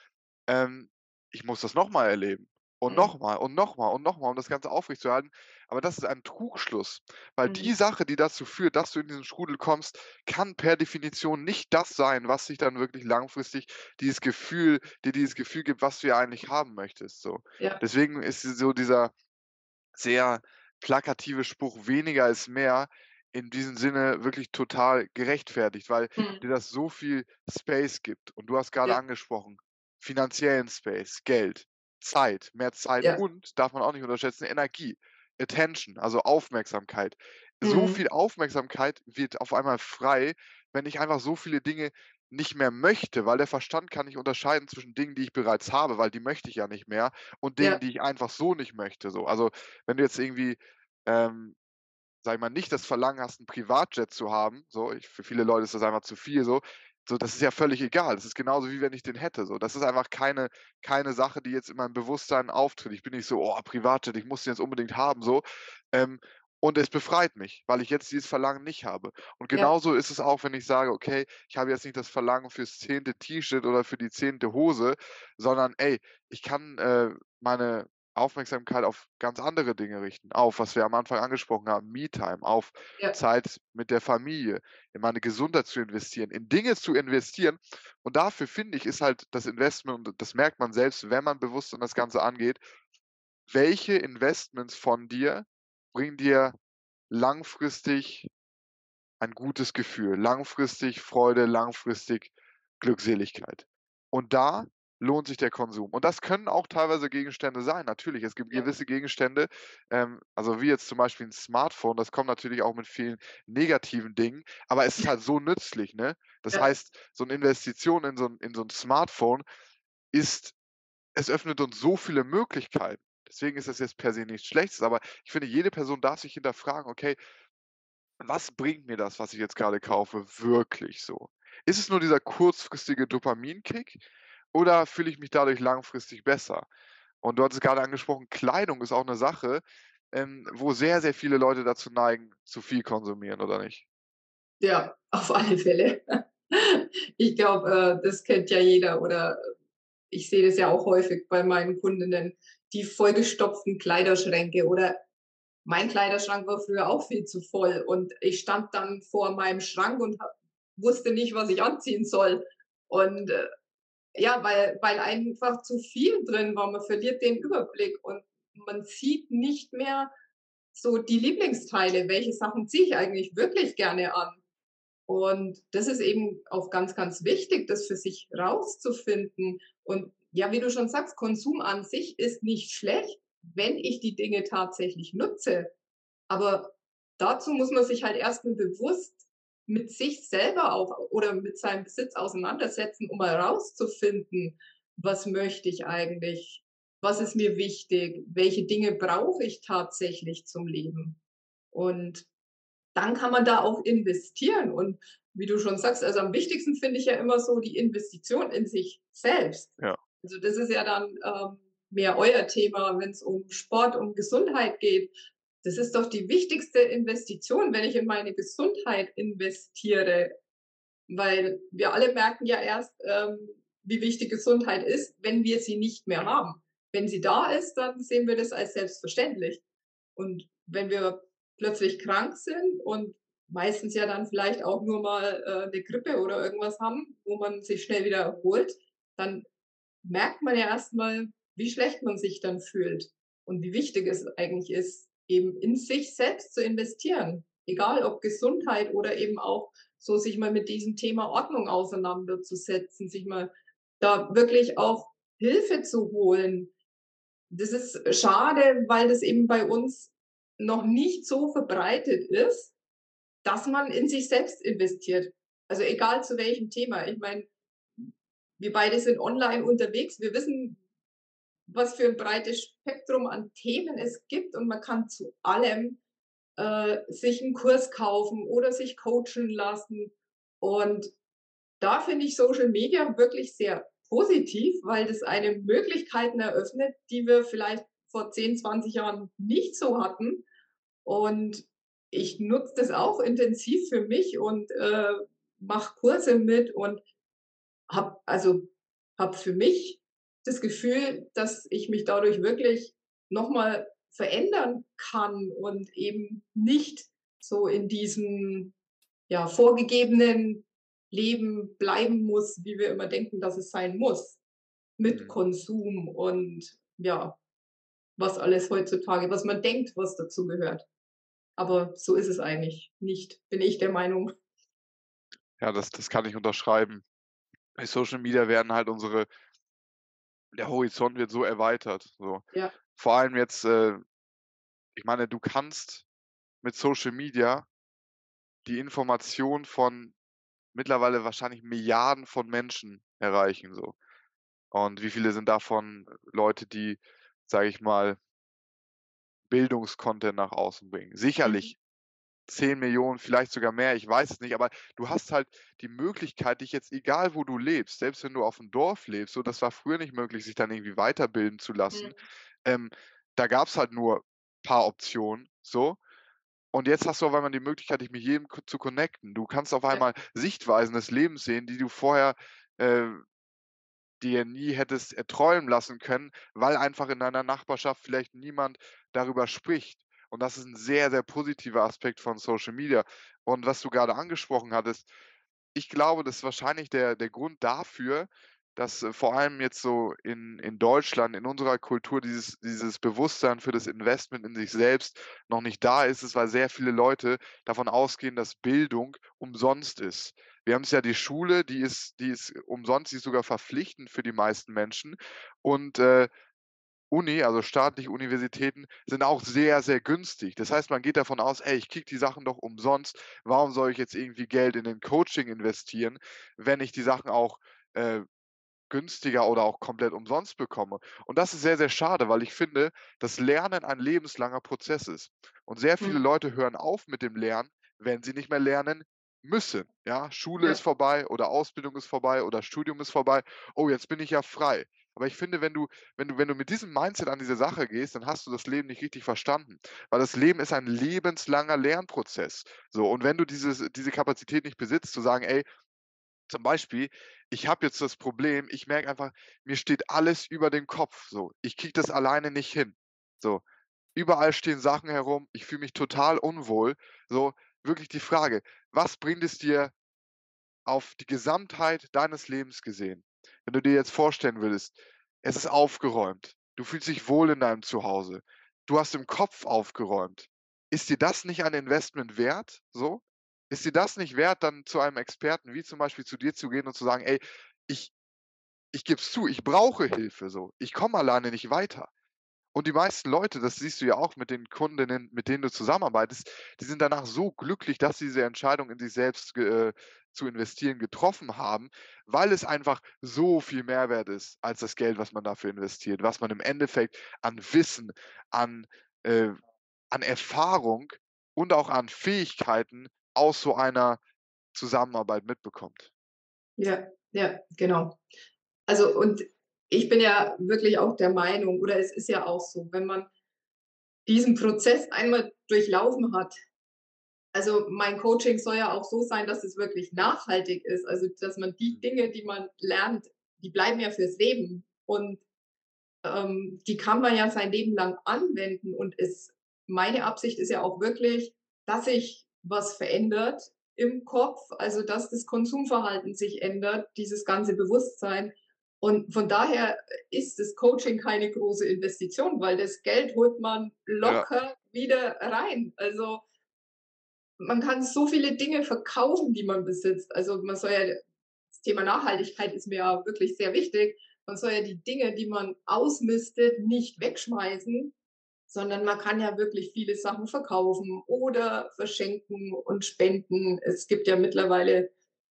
ähm, ich muss das noch mal erleben und Mhm. noch mal und noch mal und noch mal, um das Ganze aufrechtzuerhalten. Aber das ist ein Trugschluss, weil die Mhm. Sache, die dazu führt, dass du in diesen Strudel kommst, kann per Definition nicht das sein, was dich dann wirklich langfristig dieses Gefühl dir dieses Gefühl gibt, was du ja eigentlich haben möchtest, so. Ja. Deswegen ist so dieser sehr plakative Spruch: „Weniger ist mehr“, in diesem Sinne wirklich total gerechtfertigt, weil Mhm. dir das so viel Space gibt. Und du hast grade Ja. angesprochen, finanziellen Space, Geld, Zeit, mehr Zeit Ja. und, darf man auch nicht unterschätzen, Energie, Attention, also Aufmerksamkeit. So Mhm. viel Aufmerksamkeit wird auf einmal frei, wenn ich einfach so viele Dinge nicht mehr möchte, weil der Verstand kann nicht unterscheiden zwischen Dingen, die ich bereits habe, weil die möchte ich ja nicht mehr, und Dingen, Ja. die ich einfach so nicht möchte, so. Also, wenn du jetzt irgendwie, ähm, sage ich mal, nicht das Verlangen hast, 'n Privatjet zu haben, so, ich für viele Leute ist das einfach zu viel so, so, das ist ja völlig egal. Das ist genauso, wie wenn ich den hätte, so. Das ist einfach keine keine Sache, die jetzt in meinem Bewusstsein auftritt. Ich bin nicht so: „Oh, Privatjet, ich muss den jetzt unbedingt haben“, so. Ähm, und es befreit mich, weil ich jetzt dieses Verlangen nicht habe. Und Ja. genauso ist es auch, wenn ich sage: „Okay, ich habe jetzt nicht das Verlangen fürs 10. T-Shirt oder für die 10. Hose, sondern ey, ich kann, äh, meine Aufmerksamkeit auf ganz andere Dinge richten, auf, was wir am Anfang angesprochen haben, Me-Time, auf Ja. Zeit mit der Familie, in meine Gesundheit zu investieren, in Dinge zu investieren.“ Und dafür finde ich, ist halt das Investment und das merkt man selbst, wenn man bewusst an das Ganze angeht, welche Investments von dir bringen dir langfristig ein gutes Gefühl, langfristig Freude, langfristig Glückseligkeit. Und da lohnt sich der Konsum. Und das können auch teilweise Gegenstände sein, natürlich. Es gibt gewisse Gegenstände, ähm, also wie jetzt zum Beispiel 'n Smartphone, das kommt natürlich auch mit vielen negativen Dingen, aber es ist halt so nützlich, ne? Das Ja. heißt, so 'ne Investition in so 'n in so 'n Smartphone ist es öffnet uns so viele Möglichkeiten. Deswegen ist das jetzt per se nichts Schlechtes, aber ich finde, jede Person darf sich hinterfragen: „Okay“ was bringt mir das, was ich jetzt gerade kaufe, wirklich so? Ist es nur dieser kurzfristige Dopaminkick oder fühle ich mich dadurch langfristig besser? Und du hattest gerade angesprochen, Kleidung ist auch eine Sache, ähm, wo sehr, sehr viele Leute dazu neigen, zu viel konsumieren, oder nicht? Ja, auf alle Fälle. Ich glaube, äh, das kennt ja jeder oder ich sehe das ja auch häufig bei meinen Kundinnen, die vollgestopften Kleiderschränke oder mein Kleiderschrank war früher auch viel zu voll und ich stand dann vor meinem Schrank und wusste nicht, was ich anziehen soll. Und äh, ja, weil, weil einfach zu viel drin war. Man verliert den Überblick und man sieht nicht mehr so die Lieblingsteile. Welche Sachen ziehe ich eigentlich wirklich gerne an? Und das ist eben auch ganz, ganz wichtig, das für sich rauszufinden. Und ja, wie du schon sagst, Konsum an sich ist nicht schlecht, wenn ich die Dinge tatsächlich nutze. Aber dazu muss man sich halt erstmal bewusst mit sich selber auch oder mit seinem Besitz auseinandersetzen, um herauszufinden, was möchte ich eigentlich, was ist mir wichtig, welche Dinge brauche ich tatsächlich zum Leben. Und dann kann man da auch investieren. Und wie du schon sagst, also am wichtigsten finde ich ja immer so die Investition in sich selbst. Ja. Also das ist ja dann ähm, mehr euer Thema, wenn es um Sport, um Gesundheit geht. Das ist doch die wichtigste Investition, wenn ich in meine Gesundheit investiere. Weil wir alle merken ja erst, ähm, wie wichtig Gesundheit ist, wenn wir sie nicht mehr haben. Wenn sie da ist, dann sehen wir das als selbstverständlich. Und wenn wir plötzlich krank sind und meistens ja dann vielleicht auch nur mal äh, eine Grippe oder irgendwas haben, wo man sich schnell wieder erholt, dann merkt man ja erstmal, wie schlecht man sich dann fühlt und wie wichtig es eigentlich ist, eben in sich selbst zu investieren. Egal ob Gesundheit oder eben auch so sich mal mit diesem Thema Ordnung auseinanderzusetzen, sich mal da wirklich auch Hilfe zu holen. Das ist schade, weil das eben bei uns noch nicht so verbreitet ist, dass man in sich selbst investiert. Also egal zu welchem Thema. Ich meine, wir beide sind online unterwegs. Wir wissen, was für ein breites Spektrum an Themen es gibt und man kann zu allem äh, sich einen Kurs kaufen oder sich coachen lassen. Und da finde ich Social Media wirklich sehr positiv, weil das eine Möglichkeiten eröffnet, die wir vielleicht vor 10, 20 Jahren nicht so hatten. Und ich nutze das auch intensiv für mich und äh, mache Kurse mit und habe also hab für mich das Gefühl, dass ich mich dadurch wirklich nochmal verändern kann und eben nicht so in diesem ja, vorgegebenen Leben bleiben muss, wie wir immer denken, dass es sein muss, mit mhm. Konsum und ja, was alles heutzutage, was man denkt, was dazu gehört. Aber so ist es eigentlich nicht, bin ich der Meinung. Ja, das, das kann ich unterschreiben. Bei Social Media werden halt unsere der Horizont wird so erweitert. So. Ja. Vor allem jetzt, äh, ich meine, du kannst mit Social Media die Information von mittlerweile wahrscheinlich Milliarden von Menschen erreichen. So. Und wie viele sind davon Leute, die, sage ich mal, Bildungskontent nach außen bringen? Mhm. Sicherlich 10 Millionen, vielleicht sogar mehr, ich weiß es nicht, aber du hast halt die Möglichkeit, dich jetzt, egal wo du lebst, selbst wenn du auf dem Dorf lebst, so das war früher nicht möglich, sich dann irgendwie weiterbilden zu lassen. Mhm. Ähm, da gab es halt nur ein paar Optionen, so. Und jetzt hast du auf einmal die Möglichkeit, dich mit jedem zu connecten. Du kannst auf einmal ja. Sichtweisen des Lebens sehen, die du vorher äh, dir nie hättest erträumen lassen können, weil einfach in deiner Nachbarschaft vielleicht niemand darüber spricht. Und das ist ein sehr, sehr positiver Aspekt von Social Media. Und was du gerade angesprochen hattest, ich glaube, das ist wahrscheinlich der, der Grund dafür, dass äh, vor allem jetzt so in, in Deutschland, in unserer Kultur, dieses, dieses Bewusstsein für das Investment in sich selbst noch nicht da ist, ist, weil sehr viele Leute davon ausgehen, dass Bildung umsonst ist. Wir haben es ja die Schule, die ist, die ist umsonst, die ist sogar verpflichtend für die meisten Menschen. Und äh, Uni, also staatliche Universitäten, sind auch sehr, sehr günstig. Das heißt, man geht davon aus, ey, ich kriege die Sachen doch umsonst. Warum soll ich jetzt irgendwie Geld in den Coaching investieren, wenn ich die Sachen auch äh, günstiger oder auch komplett umsonst bekomme? Und das ist sehr, sehr schade, weil ich finde, dass Lernen ein lebenslanger Prozess ist. Und sehr viele mhm. Leute hören auf mit dem Lernen, wenn sie nicht mehr lernen müssen. Ja, Schule ist Ja. vorbei oder Ausbildung ist vorbei oder Studium ist vorbei. Oh, jetzt bin ich ja frei. Aber ich finde, wenn du wenn du wenn du mit diesem Mindset an diese Sache gehst, dann hast du das Leben nicht richtig verstanden, weil das Leben ist ein lebenslanger Lernprozess. So, und wenn du dieses diese Kapazität nicht besitzt, zu sagen: „Ey, zum Beispiel, ich habe jetzt das Problem, ich merke einfach, mir steht alles über den Kopf so. Ich kriege das alleine nicht hin. So, überall stehen Sachen herum, ich fühle mich total unwohl. So, wirklich die Frage, was bringt es dir auf die Gesamtheit deines Lebens gesehen? Wenn du dir jetzt vorstellen würdest, es ist aufgeräumt, du fühlst dich wohl in deinem Zuhause, du hast im Kopf aufgeräumt. Ist dir das nicht ein Investment wert, so? Ist dir das nicht wert, dann zu einem Experten wie zum Beispiel zu dir zu gehen und zu sagen: „Ey, ich ich gebe es zu, ich brauche Hilfe so. Ich komme alleine nicht weiter.“ Und die meisten Leute, das siehst du ja auch mit den Kundinnen, mit denen du zusammenarbeitest, die sind danach so glücklich, dass sie diese Entscheidung in sich selbst äh, zu investieren getroffen haben, weil es einfach so viel Mehrwert ist als das Geld, was man dafür investiert, was man im Endeffekt an Wissen, an, äh an Erfahrung und auch an Fähigkeiten aus so einer Zusammenarbeit mitbekommt. Ja, ja, genau. Also, und ich bin ja wirklich auch der Meinung oder es ist ja auch so, wenn man diesen Prozess einmal durchlaufen hat also, mein Coaching soll ja auch so sein, dass es wirklich nachhaltig ist. Also, dass man die Mhm. Dinge, die man lernt, die bleiben ja fürs Leben und, ähm, die kann man ja sein Leben lang anwenden und es meine Absicht ist ja auch wirklich, dass sich was verändert im Kopf, also, dass das Konsumverhalten sich ändert, dieses ganze Bewusstsein. Und von daher ist das Coaching keine große Investition, weil das Geld holt man Ja. locker wieder rein. Also man kann so viele Dinge verkaufen, die man besitzt. Also, man soll ja das Thema Nachhaltigkeit ist mir ja wirklich sehr wichtig. Man soll ja die Dinge, die man ausmistet, nicht wegschmeißen, sondern man kann ja wirklich viele Sachen verkaufen oder verschenken und spenden. Es gibt ja mittlerweile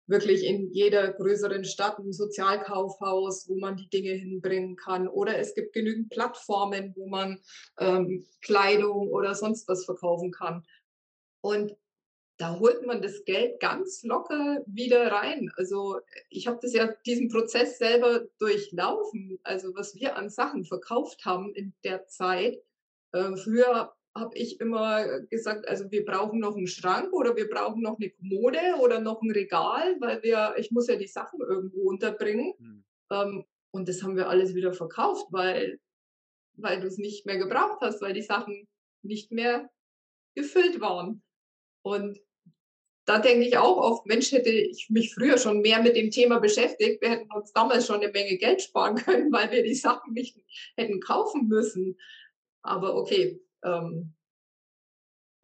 wirklich in jeder größeren Stadt 'n Sozialkaufhaus, wo man die Dinge hinbringen kann. Oder es gibt genügend Plattformen, wo man, ähm, Kleidung oder sonst was verkaufen kann. Und da holt man das Geld ganz locker wieder rein. Also, ich habe das ja diesen Prozess selber durchlaufen, also, was wir an Sachen verkauft haben in der Zeit. Äh, früher habe ich immer gesagt: „Also, wir brauchen noch 'n Schrank oder wir brauchen noch 'ne Kommode oder noch 'n Regal, weil wir ich muss ja die Sachen irgendwo unterbringen.“ Mhm. Ähm, und das haben wir alles wieder verkauft, weil weil du's nicht mehr gebraucht hast, weil die Sachen nicht mehr gefüllt waren. Und da denke ich auch oft: „Mensch, hätte ich mich früher schon mehr mit dem Thema beschäftigt, wir hätten uns damals schon 'ne Menge Geld sparen können, weil wir die Sachen nicht hätten kaufen müssen.“ Aber okay, ähm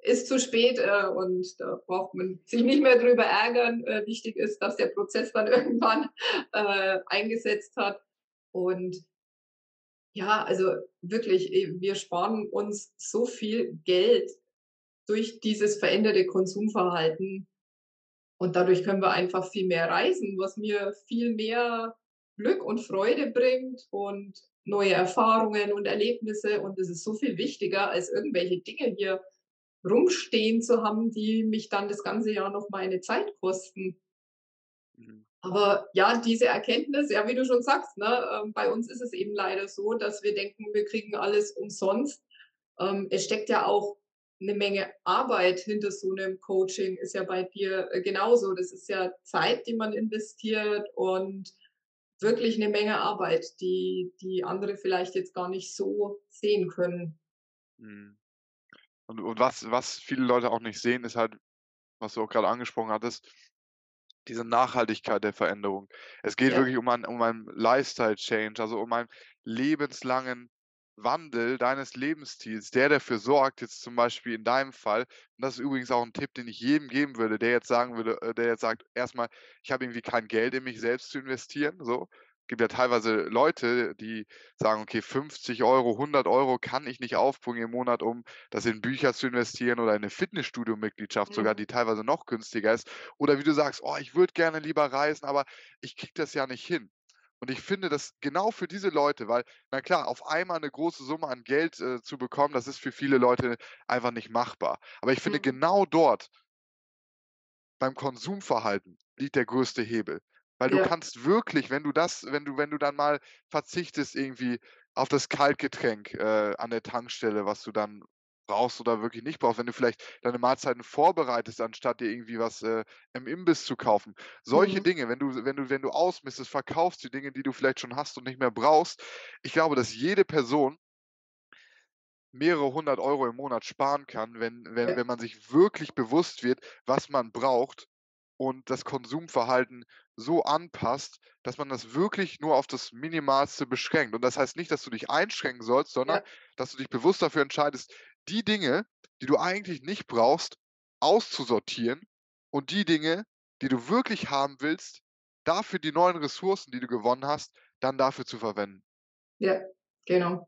ist zu spät, äh, und da braucht man sich nicht mehr drüber ärgern. Äh, wichtig ist, dass der Prozess dann irgendwann, äh, eingesetzt hat. Und ja, also, wirklich, äh, wir sparen uns so viel Geld durch dieses veränderte Konsumverhalten. Und dadurch können wir einfach viel mehr reisen, was mir viel mehr Glück und Freude bringt und neue Erfahrungen und Erlebnisse. Und das ist so viel wichtiger, als irgendwelche Dinge hier rumstehen zu haben, die mich dann das ganze Jahr noch meine Zeit kosten. Mhm. Aber ja, diese Erkenntnis, ja, wie du schon sagst, ne, ähm, bei uns ist es eben leider so, dass wir denken, wir kriegen alles umsonst. Ähm, es steckt ja auch 'ne Menge Arbeit hinter so 'nem Coaching, ist ja bei dir, äh, genauso. Das ist ja Zeit, die man investiert und wirklich 'ne Menge Arbeit, die die andere vielleicht jetzt gar nicht so sehen können. Mhm. Und und was was viele Leute auch nicht sehen, ist halt, was du auch grade angesprochen hattest, diese Nachhaltigkeit der Veränderung. Es geht Ja. wirklich um ein um ein Lifestyle-Change, also, um einen lebenslangen Wandel deines Lebensstils, der dafür sorgt jetzt zum Beispiel in deinem Fall und das ist übrigens auch 'n Tipp, den ich jedem geben würde, der jetzt sagen würde äh, der jetzt sagt: „Erst mal, ich habe irgendwie kein Geld in mich selbst zu investieren“, so. Gibt ja teilweise Leute, die sagen: „Okay, 50 €, 100 € kann ich nicht aufbringen im Monat, um das in Bücher zu investieren oder in 'ne Fitnessstudio-Mitgliedschaft sogar, Mhm. die teilweise noch günstiger ist.“ Oder wie du sagst: „Oh, ich würde gerne lieber reisen, aber ich kriege das ja nicht hin.“ Und ich finde, dass genau für diese Leute weil, na klar, auf einmal 'ne große Summe an Geld, äh, zu bekommen, das ist für viele Leute einfach nicht machbar. Aber ich finde Mhm. genau dort beim Konsumverhalten liegt der größte Hebel. Weil du Ja. kannst wirklich, wenn du das wenn du wenn du dann mal verzichtest irgendwie auf das Kaltgetränk, äh, an der Tankstelle, was du dann brauchst oder wirklich nicht brauchst, wenn du vielleicht deine Mahlzeiten vorbereitest, anstatt dir irgendwie was, äh, im Imbiss zu kaufen. Solche Mhm. Dinge, wenn du wenn du wenn du ausmistest, verkaufst, die Dinge, die du vielleicht schon hast und nicht mehr brauchst. Ich glaube, dass jede Person mehrere hundert Euro im Monat sparen kann, wenn wenn Ja. wenn man sich wirklich bewusst wird, was man braucht und das Konsumverhalten so anpasst, dass man das wirklich nur auf das Minimalste beschränkt. Und das heißt nicht, dass du dich einschränken sollst, sondern Ja. dass du dich bewusst dafür entscheidest, die Dinge, die du eigentlich nicht brauchst, auszusortieren und die Dinge, die du wirklich haben willst, dafür die neuen Ressourcen, die du gewonnen hast, dann dafür zu verwenden. Ja, genau.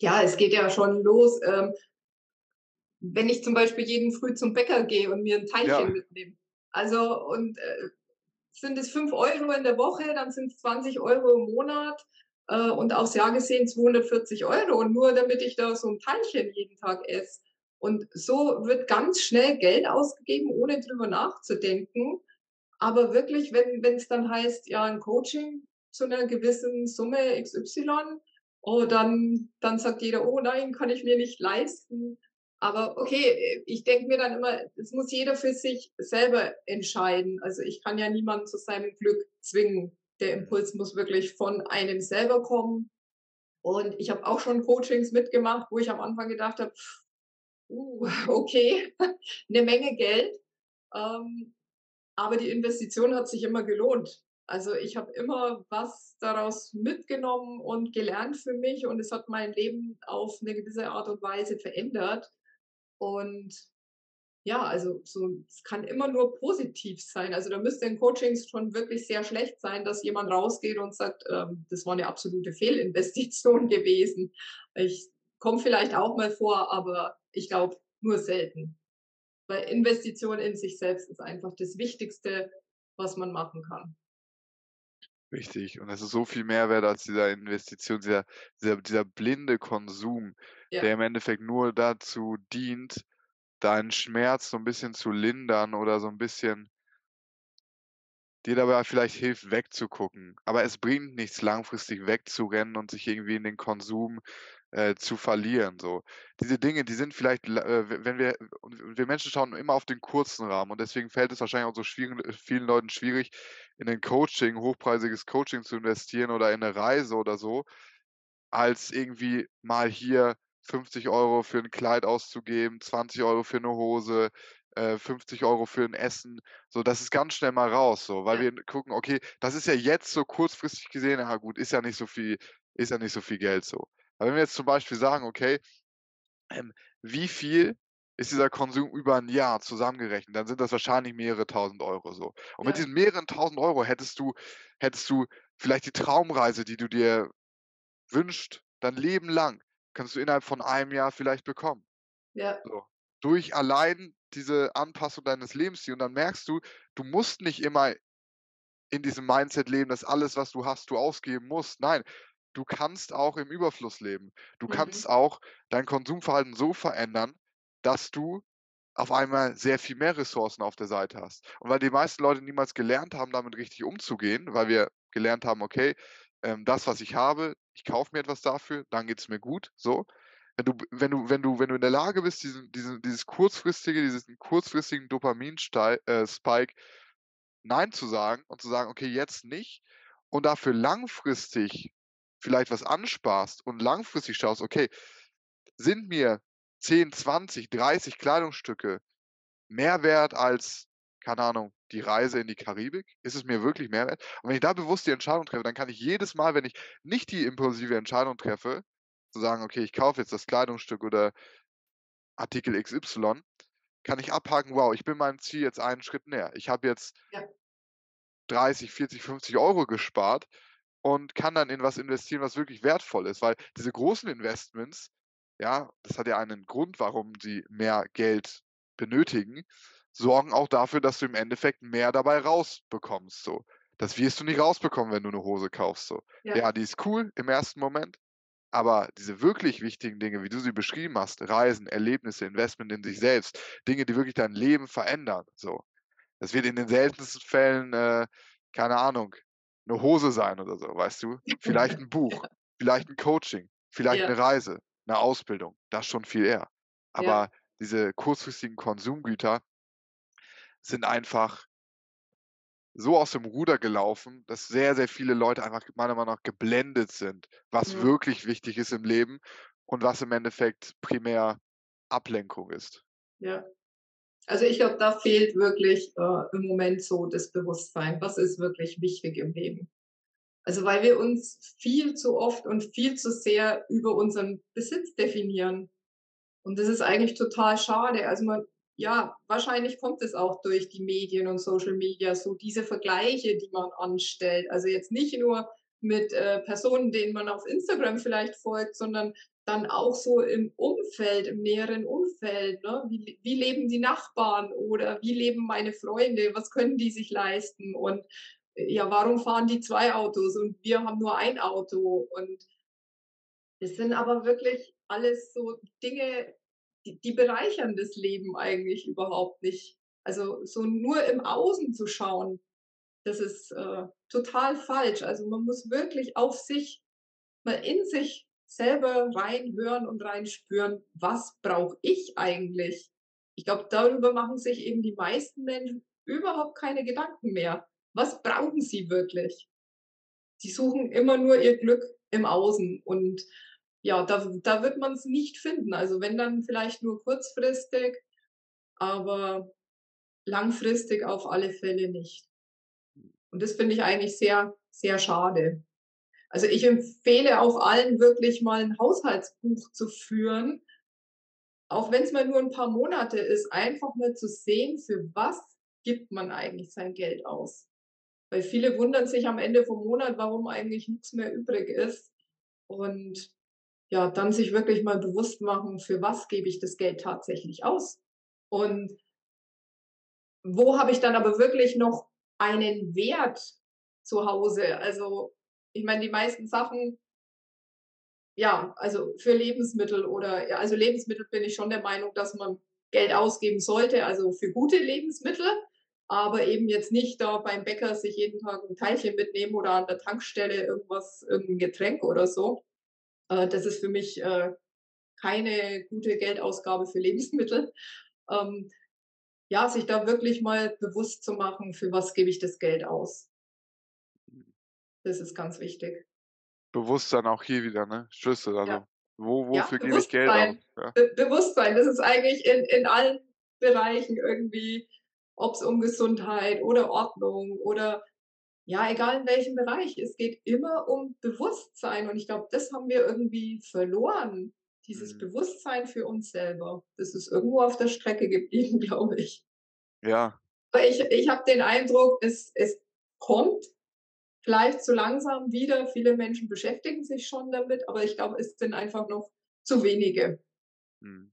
Ja, es geht ja schon los, ähm wenn ich zum Beispiel jeden Früh zum Bäcker gehe und mir 'n Teilchen Ja. mitnehme. Also und, äh, sind es 5 Euro in der Woche, dann sind's 20 Euro im Monat, äh, und aufs Jahr gesehen 240 Euro nur damit ich da so 'n Teilchen jeden Tag esse. Und so wird ganz schnell Geld ausgegeben, ohne drüber nachzudenken. Aber wirklich, wenn wenn's dann heißt, ja, 'n Coaching zu 'ner gewissen Summe XY, oh, dann dann sagt jeder: „Oh nein, kann ich mir nicht leisten.“ Aber okay, ich denke mir dann immer, es muss jeder für sich selber entscheiden. Also, ich kann ja niemanden zu seinem Glück zwingen. Der Impuls muss wirklich von einem selber kommen. Und ich habe auch schon Coachings mitgemacht, wo ich am Anfang gedacht habe: „Uh, okay, 'ne Menge Geld.“ Ähm, aber die Investition hat sich immer gelohnt. Also, ich habe immer was daraus mitgenommen und gelernt für mich und es hat mein Leben auf 'ne gewisse Art und Weise verändert. Und ja, also so es kann immer nur positiv sein. Also, da müsste in Coachings schon wirklich sehr schlecht sein, dass jemand rausgeht und sagt, ähm: „Das war 'ne absolute Fehlinvestition gewesen.“ Ich kommt vielleicht auch mal vor, aber ich glaube, nur selten. Weil Investition in sich selbst ist einfach das Wichtigste, was man machen kann. Richtig. Und es ist so viel mehr wert als dieser Investition, dieser dieser dieser blinde Konsum, Ja. der im Endeffekt nur dazu dient, deinen Schmerz so 'n bisschen zu lindern oder so 'n bisschen dir dabei vielleicht hilft, wegzugucken. Aber es bringt nichts, langfristig wegzurennen und sich irgendwie in den Konsum, äh, zu verlieren, so. Diese Dinge, die sind vielleicht äh, wenn wir wir Menschen schauen immer auf den kurzen Rahmen und deswegen fällt es wahrscheinlich auch so schwierigen äh, vielen Leuten schwierig, in 'nen Coaching hochpreisiges Coaching zu investieren oder in 'ne Reise oder so, als irgendwie mal hier 50 Euro für 'n Kleid auszugeben, 20 Euro für 'ne Hose, äh, 50 Euro für 'n Essen. So, das ist ganz schnell mal raus so, weil Ja. wir gucken: „Okay, das ist ja jetzt so kurzfristig gesehen, ja gut, ist ja nicht so viel ist ja nicht so viel Geld so.“ Aber wenn wir jetzt zum Beispiel sagen: „Okay, ähm, wie viel ist dieser Konsum über 'n Jahr zusammengerechnet?“ Dann sind das wahrscheinlich mehrere Tausend Euro so. Und mit Ja. diesen mehreren Tausend Euro hättest du hättest du vielleicht die Traumreise, die du dir wünschst, dein Leben lang, kannst du innerhalb von einem Jahr vielleicht bekommen. Ja. So. Durch allein diese Anpassung deines Lebensstils und dann merkst du, du musst nicht immer in diesem Mindset leben, dass alles, was du hast, du ausgeben musst. Nein, du kannst auch im Überfluss leben. Du Mhm. kannst auch dein Konsumverhalten so verändern, dass du auf einmal sehr viel mehr Ressourcen auf der Seite hast. Und weil die meisten Leute niemals gelernt haben, damit richtig umzugehen, weil wir gelernt haben: „Okay, ähm, das, was ich habe, ich kaufe mir etwas dafür, dann geht's mir gut“, so. Wenn du wenn du wenn du wenn du in der Lage bist, diesen diesen dieses kurzfristige diesen kurzfristigen Dopaminstei äh, nein zu sagen und zu sagen: „Okay, jetzt nicht“ und dafür langfristig vielleicht was ansparst und langfristig schaust: „Okay, sind mir 10, 20, 30 Kleidungsstücke mehr wert als, keine Ahnung, die Reise in die Karibik? Ist es mir wirklich mehr wert?“ Und wenn ich da bewusst die Entscheidung treffe, dann kann ich jedes Mal, wenn ich nicht die impulsive Entscheidung treffe, zu sagen: „Okay, ich kaufe jetzt das Kleidungsstück oder Artikel XY“, kann ich abhaken: „Wow, ich bin meinem Ziel jetzt einen Schritt näher. Ich habe jetzt“ Ja. 30, 40, 50 € gespart und kann dann in was investieren, was wirklich wertvoll ist. Weil diese großen Investments, ja, das hat ja einen Grund, warum sie mehr Geld benötigen, sorgen auch dafür, dass du im Endeffekt mehr dabei rausbekommst so. Das wirst du nicht rausbekommen, wenn du 'ne Hose kaufst so. Ja. Ja, die ist cool im ersten Moment, aber diese wirklich wichtigen Dinge, wie du sie beschrieben hast, Reisen, Erlebnisse, Investment in sich selbst, Dinge, die wirklich dein Leben verändern, so, Es wird in den seltensten Fällen, äh, keine Ahnung, eine Hose sein oder so, weißt du? Vielleicht ein Buch, Ja. vielleicht ein Coaching, vielleicht Ja. eine Reise, eine Ausbildung, das schon viel eher. Ja. Aber diese kurzfristigen Konsumgüter sind einfach so aus dem Ruder gelaufen, dass sehr, sehr viele Leute einfach meiner Meinung nach geblendet sind, was Mhm. wirklich wichtig ist im Leben und was im Endeffekt primär Ablenkung ist. Ja. Also, ich glaube, da fehlt wirklich, äh, im Moment so das Bewusstsein. Was ist wirklich wichtig im Leben? Also, weil wir uns viel zu oft und viel zu sehr über unseren Besitz definieren. Und das ist eigentlich total schade. Also, man ja, wahrscheinlich kommt es auch durch die Medien und Social Media, so diese Vergleiche, die man anstellt. Also, jetzt nicht nur mit, äh, Personen, denen man auf Instagram vielleicht folgt, sondern dann auch so im Umfeld, im näheren Umfeld, ne? Wie wie leben die Nachbarn oder wie leben meine Freunde? Was können die sich leisten? Und, äh, ja, warum fahren die 2 Autos und wir haben nur ein Auto? Und es sind aber wirklich alles so Dinge, die die bereichern das Leben eigentlich überhaupt nicht. Also, so nur im Außen zu schauen, das ist, äh, total falsch. Also, man muss wirklich auf sich mal in sich selber reinhören und reinspüren: „Was brauche ich eigentlich?“ Ich glaube, darüber machen sich eben die meisten Menschen überhaupt keine Gedanken mehr. Was brauchen sie wirklich? Sie suchen immer nur ihr Glück im Außen und ja, da da wird man's nicht finden. Also, wenn dann vielleicht nur kurzfristig, aber langfristig auf alle Fälle nicht. Und das finde ich eigentlich sehr, sehr schade. Also, ich empfehle auch allen wirklich mal 'n Haushaltsbuch zu führen auch wenn's mal nur 'n paar Monate ist, einfach mal zu sehen, für was gibt man eigentlich sein Geld aus? Weil viele wundern sich am Ende vom Monat, warum eigentlich nix mehr übrig ist. Und ja, dann sich wirklich mal bewusst machen, für was gebe ich das Geld tatsächlich aus? Und wo habe ich dann aber wirklich noch einen Wert zu Hause? Also, ich meine, die meisten Sachen ja, also, für Lebensmittel oder ja, also, Lebensmittel bin ich schon der Meinung, dass man Geld ausgeben sollte, also, für gute Lebensmittel, aber eben jetzt nicht da beim Bäcker sich jeden Tag 'n Teilchen mitnehmen oder an der Tankstelle irgendwas irgend 'n Getränk oder so. Äh, das ist für mich, äh, keine gute Geldausgabe für Lebensmittel. Ähm, ja, sich da wirklich mal bewusst zu machen, für was gebe ich das Geld aus. Das ist ganz wichtig. Bewusstsein auch hier wieder, ne? Schlüssel, also, Ja. wo Ja, wofür gebe ich Geld aus, Bewusstsein. ja? Be Bewusstsein, das ist eigentlich in in allen Bereichen irgendwie, ob's um Gesundheit oder Ordnung oder ja, egal in welchem Bereich. Es geht immer um Bewusstsein und ich glaube, das haben wir irgendwie verloren, dieses Mhm. Bewusstsein für uns selber. Das ist irgendwo auf der Strecke geblieben, glaube ich. Ja. Aber ich ich habe den Eindruck, es es kommt vielleicht so langsam wieder. Viele Menschen beschäftigen sich schon damit, aber ich glaube, es sind einfach noch zu wenige. Mhm.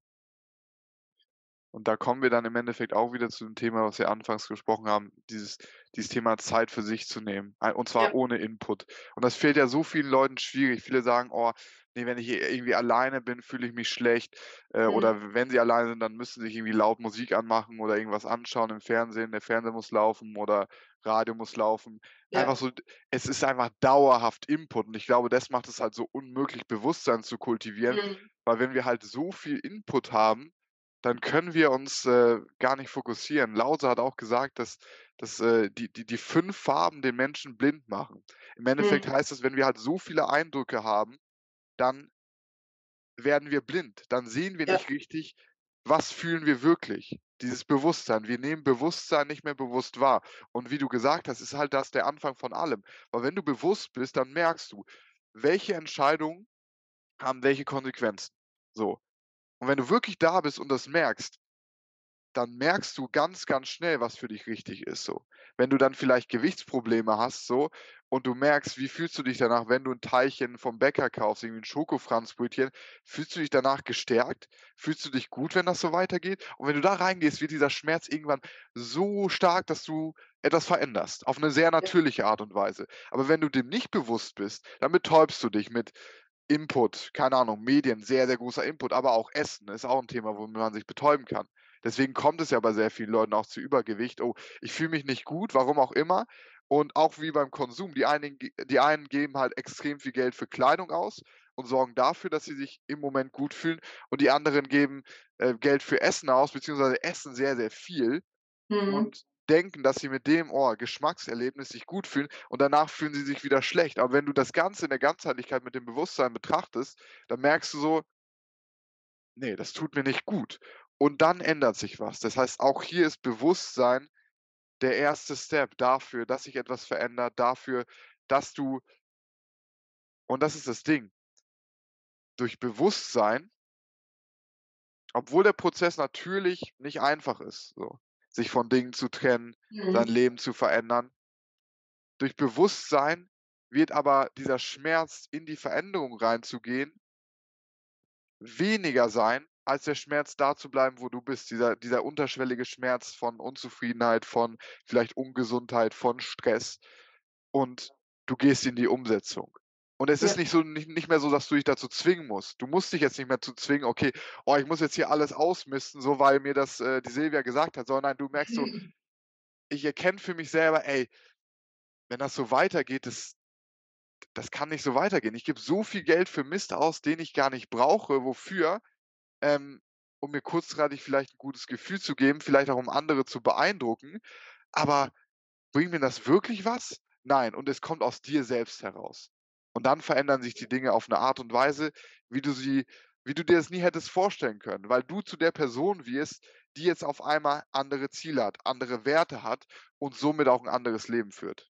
Und da kommen wir dann im Endeffekt auch wieder zu dem Thema, was wir anfangs gesprochen haben, dieses dieses Thema Zeit für sich zu nehmen, und zwar Ja. ohne Input. Und das fällt ja so vielen Leuten schwierig. Viele sagen: „Oh, ne, wenn ich irgendwie alleine bin, fühle ich mich schlecht.“ Äh, Mhm. oder wenn sie alleine sind, dann müssen sie sich irgendwie laut Musik anmachen oder irgendwas anschauen im Fernsehen. Der Fernseher muss laufen oder Radio muss laufen. Einfach Ja. so d es ist einfach dauerhaft Input und ich glaube, das macht es halt so unmöglich, Bewusstsein zu kultivieren, Mhm. weil wenn wir halt so viel Input haben, dann können wir uns, äh, gar nicht fokussieren. Lao Tse hat auch gesagt, dass dass, äh, die die die 5 Farben den Menschen blind machen. Im Endeffekt Mhm. heißt es, wenn wir halt so viele Eindrücke haben, dann werden wir blind. Dann sehen wir Ja. nicht richtig, was fühlen wir wirklich? Dieses Bewusstsein. Wir nehmen Bewusstsein nicht mehr bewusst wahr. Und wie du gesagt hast, ist halt das der Anfang von allem. Weil wenn du bewusst bist, dann merkst du, welche Entscheidungen haben welche Konsequenzen. So. Und wenn du wirklich da bist und das merkst dann merkst du ganz, ganz schnell, was für dich richtig ist so. Wenn du dann vielleicht Gewichtsprobleme hast so und du merkst, wie fühlst du dich danach, wenn du 'n Teilchen vom Bäcker kaufst, irgendwie 'n Schokofranzbrötchen? Fühlst du dich danach gestärkt? Fühlst du dich gut, wenn das so weitergeht? Und wenn du da reingehst, wird dieser Schmerz irgendwann so stark, dass du etwas veränderst, auf 'ne sehr natürliche Art und Weise. Aber wenn du dem nicht bewusst bist, dann betäubst du dich mit Input, keine Ahnung, Medien, sehr, sehr großer Input, aber auch Essen ist auch 'n Thema, womit man sich betäuben kann. Deswegen kommt es ja bei sehr vielen Leuten auch zu Übergewicht. „Oh, ich fühle mich nicht gut“, warum auch immer. Und auch wie beim Konsum, die einen die einen geben halt extrem viel Geld für Kleidung aus und sorgen dafür, dass sie sich im Moment gut fühlen und die anderen geben, äh, Geld für Essen aus, beziehungsweise essen sehr, sehr viel Mhm. und denken, dass sie mit dem, oh, Geschmackserlebnis sich gut fühlen und danach fühlen sie sich wieder schlecht. Aber wenn du das Ganze in der Ganzheitlichkeit mit dem Bewusstsein betrachtest, dann merkst du so: „Ne, das tut mir nicht gut.“ Und dann ändert sich was. Das heißt, auch hier ist Bewusstsein der erste Step dafür, dass sich etwas verändert, dafür, dass du und das ist das Ding durch Bewusstsein obwohl der Prozess natürlich nicht einfach ist, so, sich von Dingen zu trennen, sein Mhm. Leben zu verändern durch Bewusstsein wird aber dieser Schmerz, in die Veränderung reinzugehen weniger sein, als der Schmerz da zu bleiben, wo du bist. Dieser dieser unterschwellige Schmerz von Unzufriedenheit, von vielleicht Ungesundheit, von Stress und du gehst in die Umsetzung. Und es ist Ja. nicht so nicht nicht mehr so, dass du dich dazu zwingen musst. Du musst dich jetzt nicht mehr zu zwingen: „Okay, oh, ich muss jetzt hier alles ausmisten, so weil mir das, äh, die Silvia gesagt hat“, sondern du merkst so: „Ich erkenne für mich selber, ey, wenn das so weitergeht, das das kann nicht so weitergehen. Ich gebe so viel Geld für Mist aus, den ich gar nicht brauche. Wofür? Ähm, um mir kurzzeitig vielleicht 'n gutes Gefühl zu geben, vielleicht auch um andere zu beeindrucken. Aber bringt mir das wirklich was? Nein, und es kommt aus dir selbst heraus. Und dann verändern sich die Dinge auf 'ne Art und Weise, wie du sie wie du dir das nie hättest vorstellen können, weil du zu der Person wirst, die jetzt auf einmal andere Ziele hat, andere Werte hat und somit auch 'n anderes Leben führt.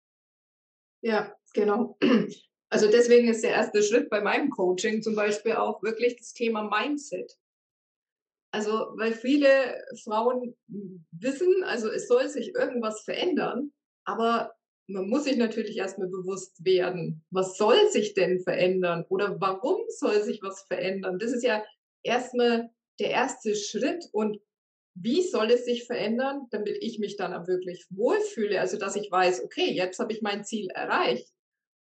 Ja, genau. Also, deswegen ist der erste Schritt bei meinem Coaching zum Beispiel auch wirklich das Thema Mindset. Also, weil viele Frauen w wissen, also, es soll sich irgendwas verändern, aber man muss sich natürlich erst mal bewusst werden: „Was soll sich denn verändern oder warum soll sich was verändern?“ Das ist ja erst mal der erste Schritt und wie soll es sich verändern, damit ich mich dann auch wirklich wohlfühle? Also, dass ich weiß: „Okay, jetzt habe ich mein Ziel erreicht.“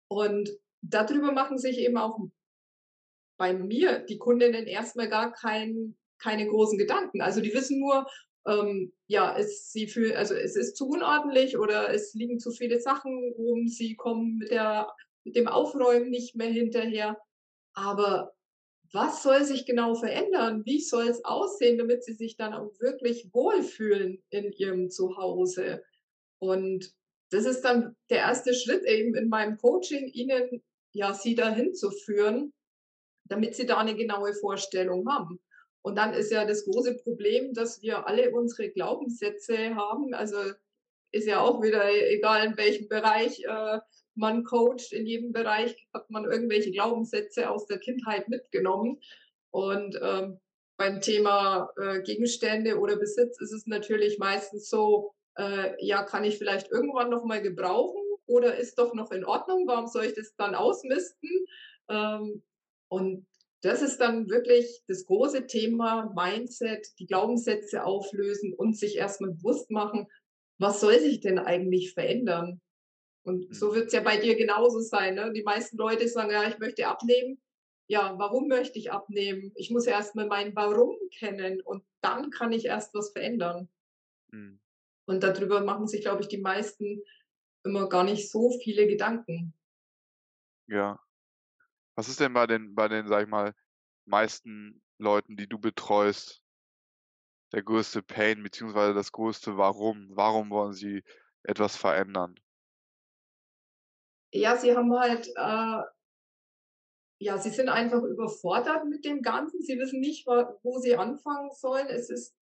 Und da drüber machen sich eben auch bei mir die Kundinnen erst mal gar kein keine großen Gedanken. Also, die wissen nur, ähm, ja, es sie fühl also, es ist zu unordentlich oder es liegen zu viele Sachen rum, sie kommen mit der mit dem Aufräumen nicht mehr hinterher. Aber was soll sich genau verändern? Wie soll's aussehen, damit sie sich dann auch wirklich wohlfühlen in ihrem Zuhause? Und das ist dann der erste Schritt eben in meinem Coaching, ihnen ja, sie dahin zu führen, damit sie da 'ne genaue Vorstellung haben. Und dann ist ja das große Problem, dass wir alle unsere Glaubenssätze haben. Also, ist ja auch wieder egal, in welchem Bereich, äh, man coacht, in jedem Bereich hat man irgendwelche Glaubenssätze aus der Kindheit mitgenommen. Und, ähm, beim Thema, äh, Gegenstände oder Besitz ist es natürlich meistens so, äh, ja, kann ich vielleicht irgendwann noch mal gebrauchen oder ist doch noch in Ordnung? Warum soll ich das dann ausmisten? Ähm, und das ist dann wirklich das große Thema Mindset, die Glaubenssätze auflösen und sich erst mal bewusst machen: „Was soll sich denn eigentlich verändern?“ Und so Mhm. wird's ja bei dir genauso sein, ne? Die meisten Leute sagen: „Ja, ich möchte abnehmen.“ Ja, warum möchte ich abnehmen? Ich muss ja erst mal mein Warum kennen und dann kann ich erst was verändern. Mhm. Und da drüber machen sich, glaube ich, die meisten immer gar nicht so viele Gedanken. Ja. Was ist denn bei den bei den, sage ich mal, meisten Leuten, die du betreust der größte Pain beziehungsweise das größte Warum? Warum wollen sie etwas verändern? Ja, sie haben halt, äh ja, sie sind einfach überfordert mit dem Ganzen. Sie wissen nicht, wo sie anfangen sollen. Es ist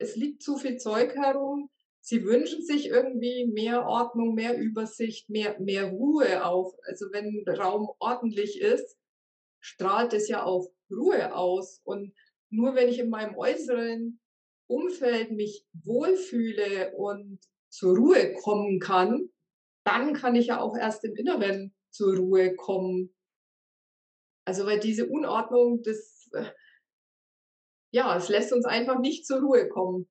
es liegt zu viel Zeug herum. Sie wünschen sich irgendwie mehr Ordnung, mehr Übersicht, mehr mehr Ruhe auch. Also, wenn Raum ordentlich ist, strahlt es ja auch Ruhe aus. Und nur wenn ich in meinem äußeren Umfeld mich wohlfühle und zur Ruhe kommen kann, dann kann ich ja auch erst im Inneren zur Ruhe kommen. Also, weil diese Unordnung, das, äh ja, es lässt uns einfach nicht zur Ruhe kommen.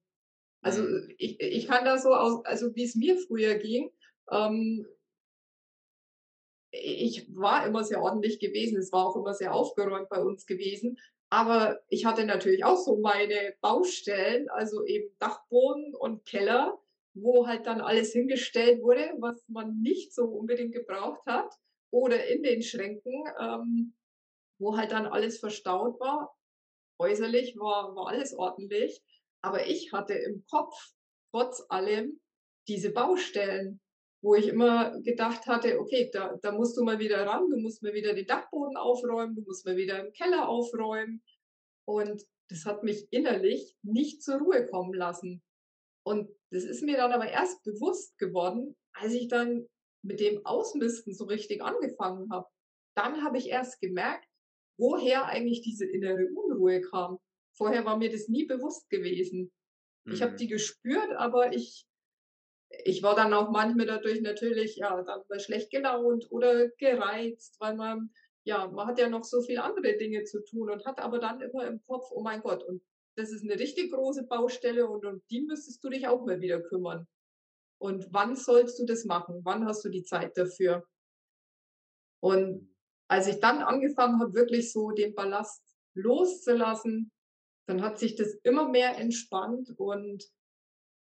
Also, Mhm. ich ich kann da so aus also, wie's mir früher ging, ähm ich war immer sehr ordentlich gewesen. Es war auch immer sehr aufgeräumt bei uns gewesen. Aber ich hatte natürlich auch so meine Baustellen, also eben Dachboden und Keller, wo halt dann alles hingestellt wurde, was man nicht so unbedingt gebraucht hat. Oder in den Schränken, ähm, wo halt dann alles verstaut war. Äußerlich war, war alles ordentlich. Aber ich hatte im Kopf trotz allem diese Baustellen, wo ich immer gedacht hatte, okay, da, da musst du mal wieder ran, du musst mal wieder den Dachboden aufräumen, du musst mal wieder im Keller aufräumen. Und das hat mich innerlich nicht zur Ruhe kommen lassen. Und das ist mir dann aber erst bewusst geworden, als ich dann mit dem Ausmisten so richtig angefangen habe. Dann habe ich erst gemerkt, woher eigentlich diese innere Unruhe kam. Vorher war mir das nie bewusst gewesen. Ich habe Mhm. die gespürt, aber ich ich war dann auch manchmal dadurch natürlich, ja, dann mal schlecht gelaunt oder gereizt, weil man ja, man hat ja noch so viel andere Dinge zu tun und hat aber dann immer im Kopf: „Oh mein Gott, und das ist 'ne richtig große Baustelle und um die müsstest du dich auch mal wieder kümmern. Und wann sollst du das machen? Wann hast du die Zeit dafür?“ Und als ich dann angefangen habe, wirklich so den Ballast loszulassen, dann hat sich das immer mehr entspannt und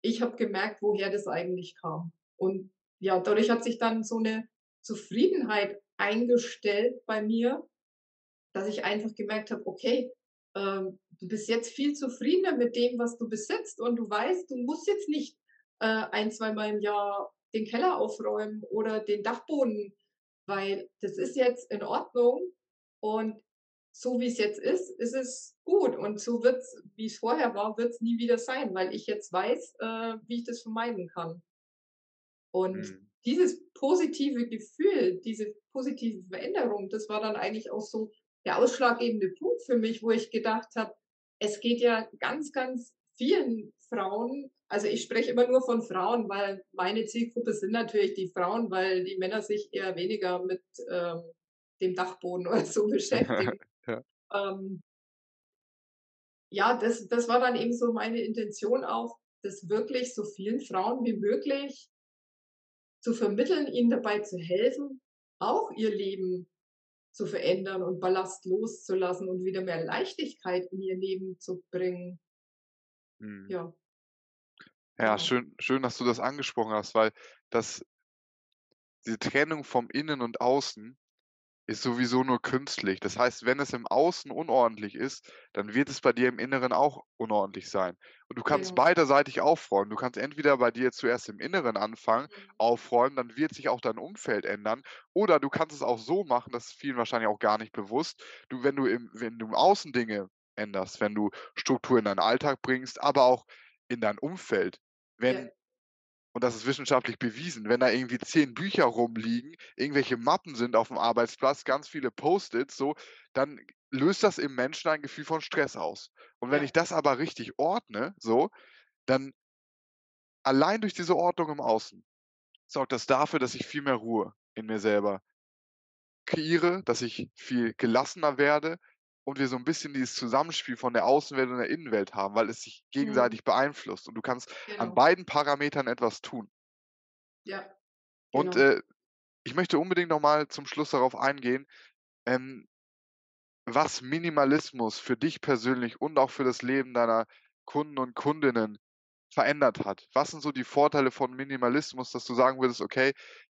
ich habe gemerkt, woher das eigentlich kam. Und ja, dadurch hat sich dann so 'ne Zufriedenheit eingestellt bei mir, dass ich einfach gemerkt habe: „Okay, ähm, du bist jetzt viel zufriedener mit dem, was du besitzt und du weißt, du musst jetzt nicht, äh, ein zweimal im Jahr den Keller aufräumen oder den Dachboden, weil das ist jetzt in Ordnung und so wie's jetzt ist, ist es gut und so wird's wie's vorher war, wird's nie wieder sein, weil ich jetzt weiß, äh, wie ich das vermeiden kann.“ Und Mhm. dieses positive Gefühl, diese positive Veränderung, das war dann eigentlich auch so der ausschlaggebende Punkt für mich, wo ich gedacht habe: „Es geht ja ganz, ganz vielen Frauen“ also, ich spreche immer nur von Frauen, weil meine Zielgruppe sind natürlich die Frauen, weil die Männer sich eher weniger mit, ähm, dem Dachboden oder so beschäftigen. Ja. Ähm ja, das das war dann eben so meine Intention auch, das wirklich so vielen Frauen wie möglich zu vermitteln, ihnen dabei zu helfen, auch ihr Leben zu verändern und Ballast loszulassen und wieder mehr Leichtigkeit in ihr Leben zu bringen. Mhm. Ja. Ja, Genau. schön schön, dass du das angesprochen hast, weil das die Trennung vom Innen und Außen ist sowieso nur künstlich. Das heißt, wenn es im Außen unordentlich ist, dann wird es bei dir im Inneren auch unordentlich sein. Und du kannst Genau. beiderseitig aufräumen. Du kannst entweder bei dir zuerst im Inneren anfangen, Mhm. aufräumen, dann wird sich auch dein Umfeld ändern. Oder du kannst es auch so machen, das ist vielen wahrscheinlich auch gar nicht bewusst. Du wenn du im wenn du im Außen Dinge änderst, wenn du Struktur in deinen Alltag bringst, aber auch in dein Umfeld. Ja. Und das ist wissenschaftlich bewiesen, wenn da irgendwie 10 Bücher rumliegen, irgendwelche Mappen sind auf'm Arbeitsplatz, ganz viele Post-its so, dann löst das im Menschen ein Gefühl von Stress aus. Und wenn ich das aber richtig ordne, so, dann allein durch diese Ordnung im Außen sorgt das dafür, dass ich viel mehr Ruhe in mir selber kreiere, dass ich viel gelassener werde und wir so 'n bisschen dieses Zusammenspiel von der Außenwelt und der Innenwelt haben, weil es sich Mhm. gegenseitig beeinflusst und du kannst an Genau. beiden Parametern etwas tun. Ja, Und, genau. äh, ich möchte unbedingt noch mal zum Schluss darauf eingehen, ähm was Minimalismus für dich persönlich und auch für das Leben deiner Kunden und Kundinnen verändert hat. Was sind so die Vorteile von Minimalismus, dass du sagen würdest: „Okay,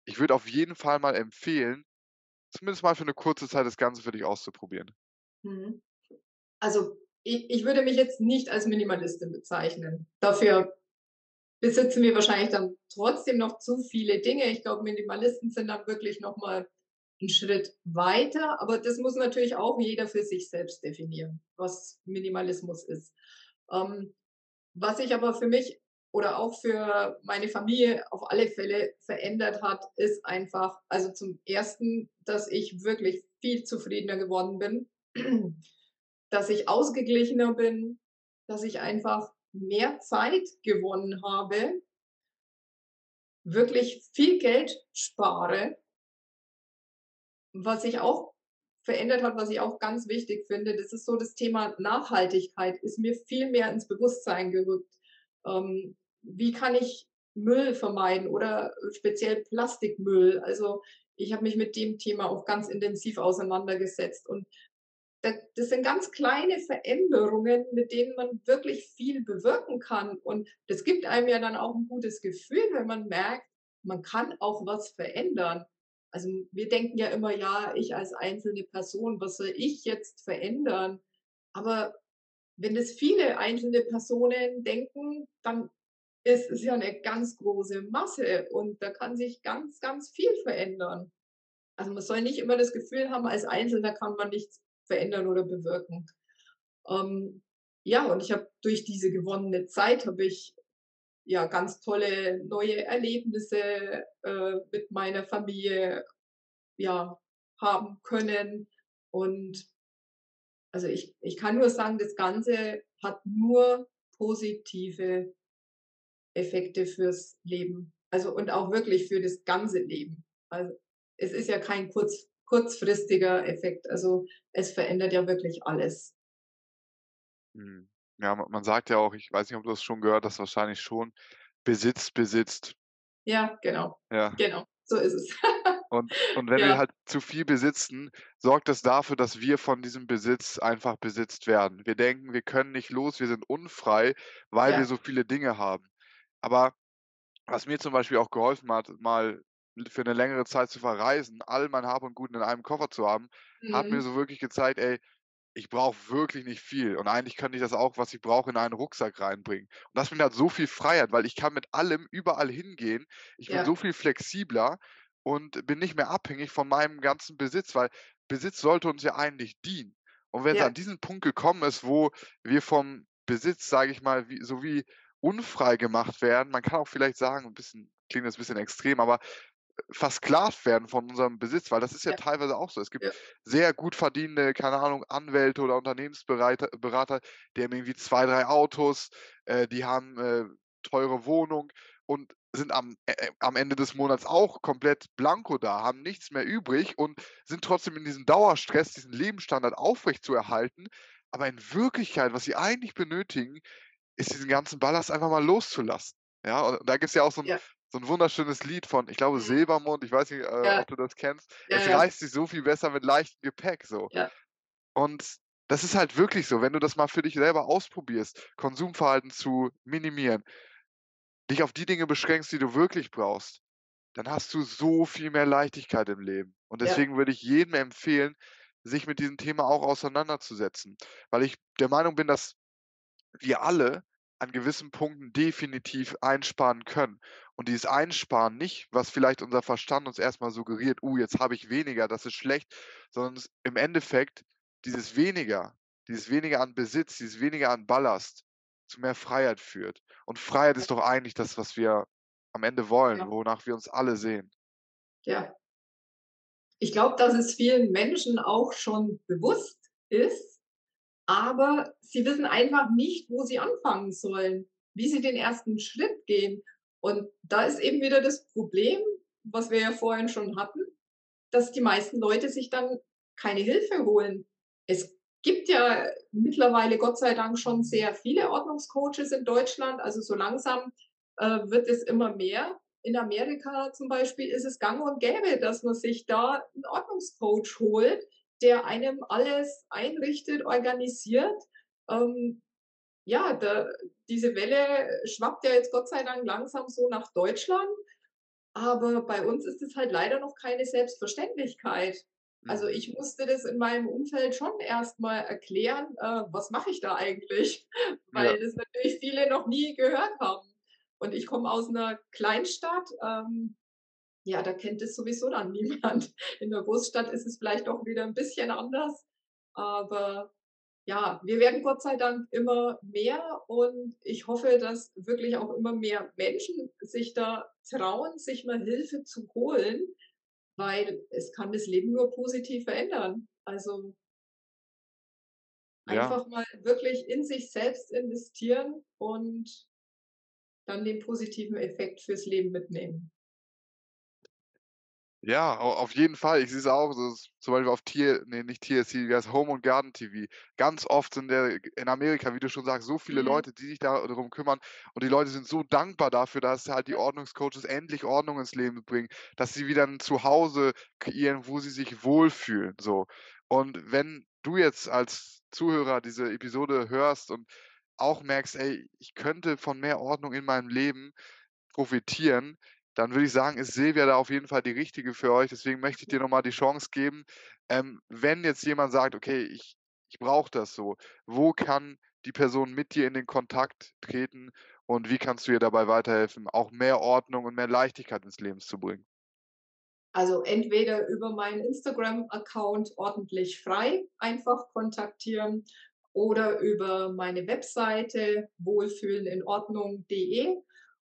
ich würde auf jeden Fall mal empfehlen, zumindest mal für 'ne kurze Zeit das Ganze für dich auszuprobieren?“ Mhm. Also, i ich würde mich jetzt nicht als Minimalistin bezeichnen. Dafür besitzen wir wahrscheinlich dann trotzdem noch zu viele Dinge. Ich glaube, Minimalisten sind dann wirklich noch mal 'n Schritt weiter, aber das muss natürlich auch jeder für sich selbst definieren, was Minimalismus ist. Ähm, was sich aber für mich oder auch für meine Familie auf alle Fälle verändert hat, ist einfach also, zum 1., dass ich wirklich viel zufriedener geworden bin, dass ich ausgeglichener bin, dass ich einfach mehr Zeit gewonnen habe wirklich viel Geld spare. Was sich auch verändert hat, was ich auch ganz wichtig finde, das ist so das Thema Nachhaltigkeit ist mir viel mehr ins Bewusstsein gerückt. Ähm, wie kann ich Müll vermeiden oder speziell Plastikmüll? Also, ich habe mich mit dem Thema auch ganz intensiv auseinandergesetzt und das sind ganz kleine Veränderungen, mit denen man wirklich viel bewirken kann. Und das gibt einem ja dann auch ein gutes Gefühl, wenn man merkt, man kann auch was verändern. Also, wir denken ja immer: „Ja, ich als einzelne Person, was soll ich jetzt verändern?“ Aber wenn es viele einzelne Personen denken, dann ist es ja eine ganz große Masse und da kann sich ganz, ganz viel verändern. Also, man soll nicht immer das Gefühl haben, als Einzelner kann man nichts verändern oder bewirken. Ähm, ja, und ich habe durch diese gewonnene Zeit habe ich ja ganz tolle neue Erlebnisse äh, mit meiner Familie ja haben können. Und also ich, ich kann nur sagen, das Ganze hat nur positive Effekte fürs Leben. Also und auch wirklich für das ganze Leben. Also es ist ja kein kurz, kurzfristiger Effekt. Also es verändert ja wirklich alles. Mhm. Ja, ma man sagt ja auch, ich weiß nicht, ob du das schon gehört hast, wahrscheinlich schon: „Besitz besitzt.“ Ja, genau. Ja. Genau. So ist es. Und und wenn wir Ja, halt zu viel besitzen, sorgt das dafür, dass wir von diesem Besitz einfach besitzt werden. Wir denken, wir können nicht los, wir sind unfrei, weil wir ja. so viele Dinge haben. Aber was mir zum Beispiel auch geholfen hat, mal für eine längere Zeit zu verreisen, all mein Hab und Gut in einem Koffer zu haben, hat mir Mhm. so wirklich gezeigt: „Ey, ich brauche wirklich nicht viel und eigentlich könnte ich das auch, was ich brauche, in einen Rucksack reinbringen.“ Und das mir halt so viel Freiheit, weil ich kann mit allem überall hingehen. Ich bin so Ja, viel flexibler und bin nicht mehr abhängig von meinem ganzen Besitz, weil Besitz sollte uns ja eigentlich dienen. Und wenn es ja, an diesen Punkt gekommen ist, wo wir vom Besitz, sage ich mal, wie so wie unfrei gemacht werden, man kann auch vielleicht sagen, 'n bisschen klingt jetzt 'n bisschen extrem, aber versklavt werden von unserem Besitz, weil das ist ja ja, teilweise auch so. Es gibt ja, sehr gut verdienende, keine Ahnung, Anwälte oder Unternehmensberater, Berater, die haben irgendwie 2, 3 Autos, äh, die haben, äh, teure Wohnung und sind am äh, äh, am Ende des Monats auch komplett blanko da, haben nichts mehr übrig und sind trotzdem in diesem Dauerstress, diesen Lebensstandard aufrechtzuerhalten. Aber in Wirklichkeit, was sie eigentlich benötigen, ist diesen ganzen Ballast einfach mal loszulassen. Ja, und da gibt's ja auch so 'n ja, so 'n wunderschönes Lied von, ich glaube, mhm, Silbermond, ich weiß nicht, äh, ja, ob du das kennst. ja, „Es ja, reist sich so viel besser mit leichtem Gepäck“, so. ja, Und das ist halt wirklich so, wenn du das mal für dich selber ausprobierst, Konsumverhalten zu minimieren, dich auf die Dinge beschränkst, die du wirklich brauchst, dann hast du so viel mehr Leichtigkeit im Leben. Und deswegen würde ich jedem empfehlen, sich mit diesem Thema auch auseinanderzusetzen, weil ich der Meinung bin, dass wir alle an gewissen Punkten definitiv einsparen können. Und dieses Einsparen nicht, was vielleicht unser Verstand uns erstmal suggeriert: „Uh, jetzt habe ich weniger, das ist schlecht“, sondern im Endeffekt dieses Weniger dieses Weniger an Besitz, dieses Weniger an Ballast zu mehr Freiheit führt. Und Freiheit ist doch eigentlich das, was wir am Ende wollen, ja, wonach wir uns alle sehen. ja. Ich glaube, dass es vielen Menschen auch schon bewusst ist, aber sie wissen einfach nicht, wo sie anfangen sollen, wie sie den ersten Schritt gehen. Und da ist eben wieder das Problem, was wir ja vorhin schon hatten, dass die meisten Leute sich dann keine Hilfe holen. Es gibt ja mittlerweile Gott sei Dank schon sehr viele Ordnungscoaches in Deutschland. Also so langsam äh, wird es immer mehr. In Amerika zum Beispiel ist es gang und gäbe, dass man sich da einen Ordnungscoach holt, der einem alles einrichtet, organisiert. Ähm, ja, da, diese Welle schwappt ja jetzt Gott sei Dank langsam so nach Deutschland. Aber bei uns ist es halt leider noch keine Selbstverständlichkeit. Also, Mhm. ich musste das in meinem Umfeld schon erst mal erklären, äh, was mache ich da eigentlich? Ja, Weil das natürlich viele noch nie gehört haben. Und ich komme aus 'ner Kleinstadt, ähm, ja, da kennt es sowieso dann niemand. In der Großstadt ist es vielleicht auch wieder 'n bisschen anders, aber ja, wir werden Gott sei Dank immer mehr und ich hoffe, dass wirklich auch immer mehr Menschen sich da trauen, sich mal Hilfe zu holen, weil es kann das Leben nur positiv verändern. Also ja. einfach mal wirklich in sich selbst investieren und dann den positiven Effekt fürs Leben mitnehmen. Ja, au auf jeden Fall. Ich sehe es auch so, zum Beispiel auf Tier ne, nicht TLC, wie heißt Home und Garden TV. Ganz oft sind der in Amerika, wie du schon sagst, so viele Mhm. Leute, die sich da darum kümmern und die Leute sind so dankbar dafür, dass halt die Ordnungscoaches endlich Ordnung ins Leben bringen, dass sie wieder 'n Zuhause kreieren, wo sie sich wohlfühlen, so. Und wenn du jetzt als Zuhörer diese Episode hörst und auch merkst: „Ey, ich könnte von mehr Ordnung in meinem Leben profitieren“, dann würde ich sagen, ist Silvia da auf jeden Fall die Richtige für euch. Deswegen möchte ich dir noch mal die Chance geben, ähm, wenn jetzt jemand sagt: „Okay, ich ich brauche das so“, wo kann die Person mit dir in den Kontakt treten und wie kannst du ihr dabei weiterhelfen, auch mehr Ordnung und mehr Leichtigkeit ins Leben zu bringen? Also entweder über meinen Instagram-Account ordentlich frei einfach kontaktieren oder über meine Webseite wohlfühleninordnung.de.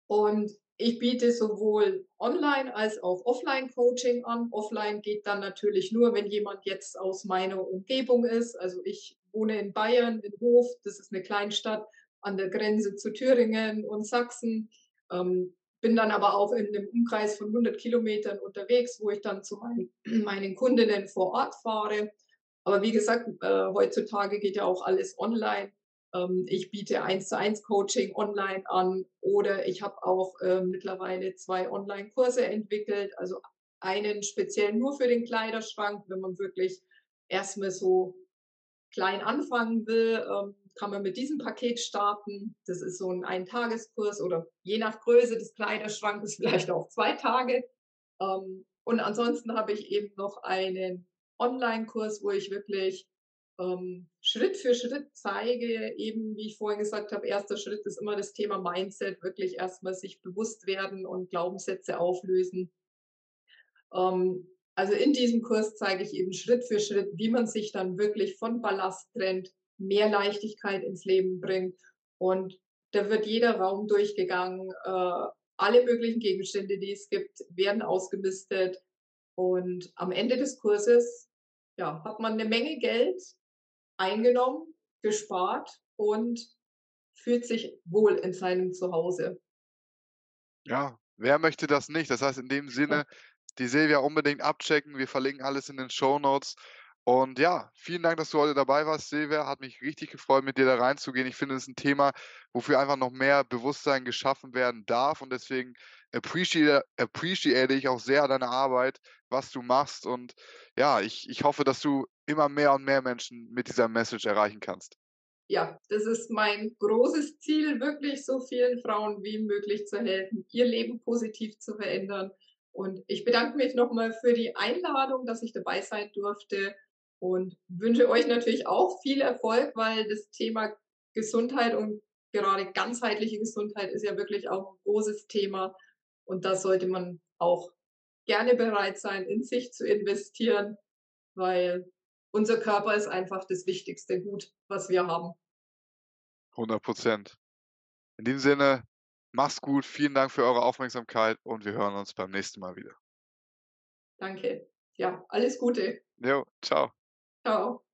Und ich biete sowohl Online als auch Offline-Coaching an. Offline geht dann natürlich nur, wenn jemand jetzt aus meiner Umgebung ist. Also ich wohne in Bayern, in Hof, das ist eine Kleinstadt an der Grenze zu Thüringen und Sachsen. Ähm, bin dann aber auch in einem Umkreis von 100 Kilometern unterwegs, wo ich dann zu meinen, meinen Kundinnen vor Ort fahre. Aber wie gesagt, äh, heutzutage geht ja auch alles online. Ähm, ich biete 1 zu 1 Coaching online an oder ich habe auch äh, mittlerweile zwei Online-Kurse entwickelt. Also einen speziell nur für den Kleiderschrank, wenn man wirklich erstmal so klein anfangen will, ähm, kann man mit diesem Paket starten. Das ist so ein Eintageskurs oder je nach Größe des Kleiderschrankes vielleicht auch zwei Tage. Ähm, und ansonsten habe ich eben noch einen Online-Kurs, wo ich wirklich ähm, Schritt für Schritt zeige, eben wie ich vorhin gesagt habe, erster Schritt ist immer das Thema Mindset, wirklich erstmal sich bewusst werden und Glaubenssätze auflösen. Ähm, also in diesem Kurs zeige ich eben Schritt für Schritt, wie man sich dann wirklich von Ballast trennt, mehr Leichtigkeit ins Leben bringt. Und da wird jeder Raum durchgegangen. Äh, alle möglichen Gegenstände, die es gibt, werden ausgemistet. Und am Ende des Kurses ja, hat man eine Menge Geld eingenommen, gespart und fühlt sich wohl in seinem Zuhause. Ja, wer möchte das nicht? Das heißt, in dem Sinne, die Silvia unbedingt abchecken. Wir verlinken alles in den Show Notes. Und ja, vielen Dank, dass du heute dabei warst, Silvia. Hat mich richtig gefreut, mit dir da reinzugehen. Ich finde, es ist ein Thema, wofür einfach noch mehr Bewusstsein geschaffen werden darf. Und deswegen appreciate, appreciate ich auch sehr deine Arbeit, was du machst. Und ja, ich, ich hoffe, dass du immer mehr und mehr Menschen mit dieser Message erreichen kannst. Ja, das ist mein großes Ziel, wirklich so vielen Frauen wie möglich zu helfen, ihr Leben positiv zu verändern. Und ich bedanke mich nochmal für die Einladung, dass ich dabei sein durfte und wünsche euch natürlich auch viel Erfolg, weil das Thema Gesundheit und gerade ganzheitliche Gesundheit ist ja wirklich auch ein großes Thema. Und da sollte man auch gerne bereit sein, in sich zu investieren, weil unser Körper ist einfach das wichtigste Gut, was wir haben. 100 Prozent. In dem Sinne, mach's gut, vielen Dank für eure Aufmerksamkeit und wir hören uns beim nächsten Mal wieder. Danke. Ja, alles Gute. Jo, ciao. Ciao.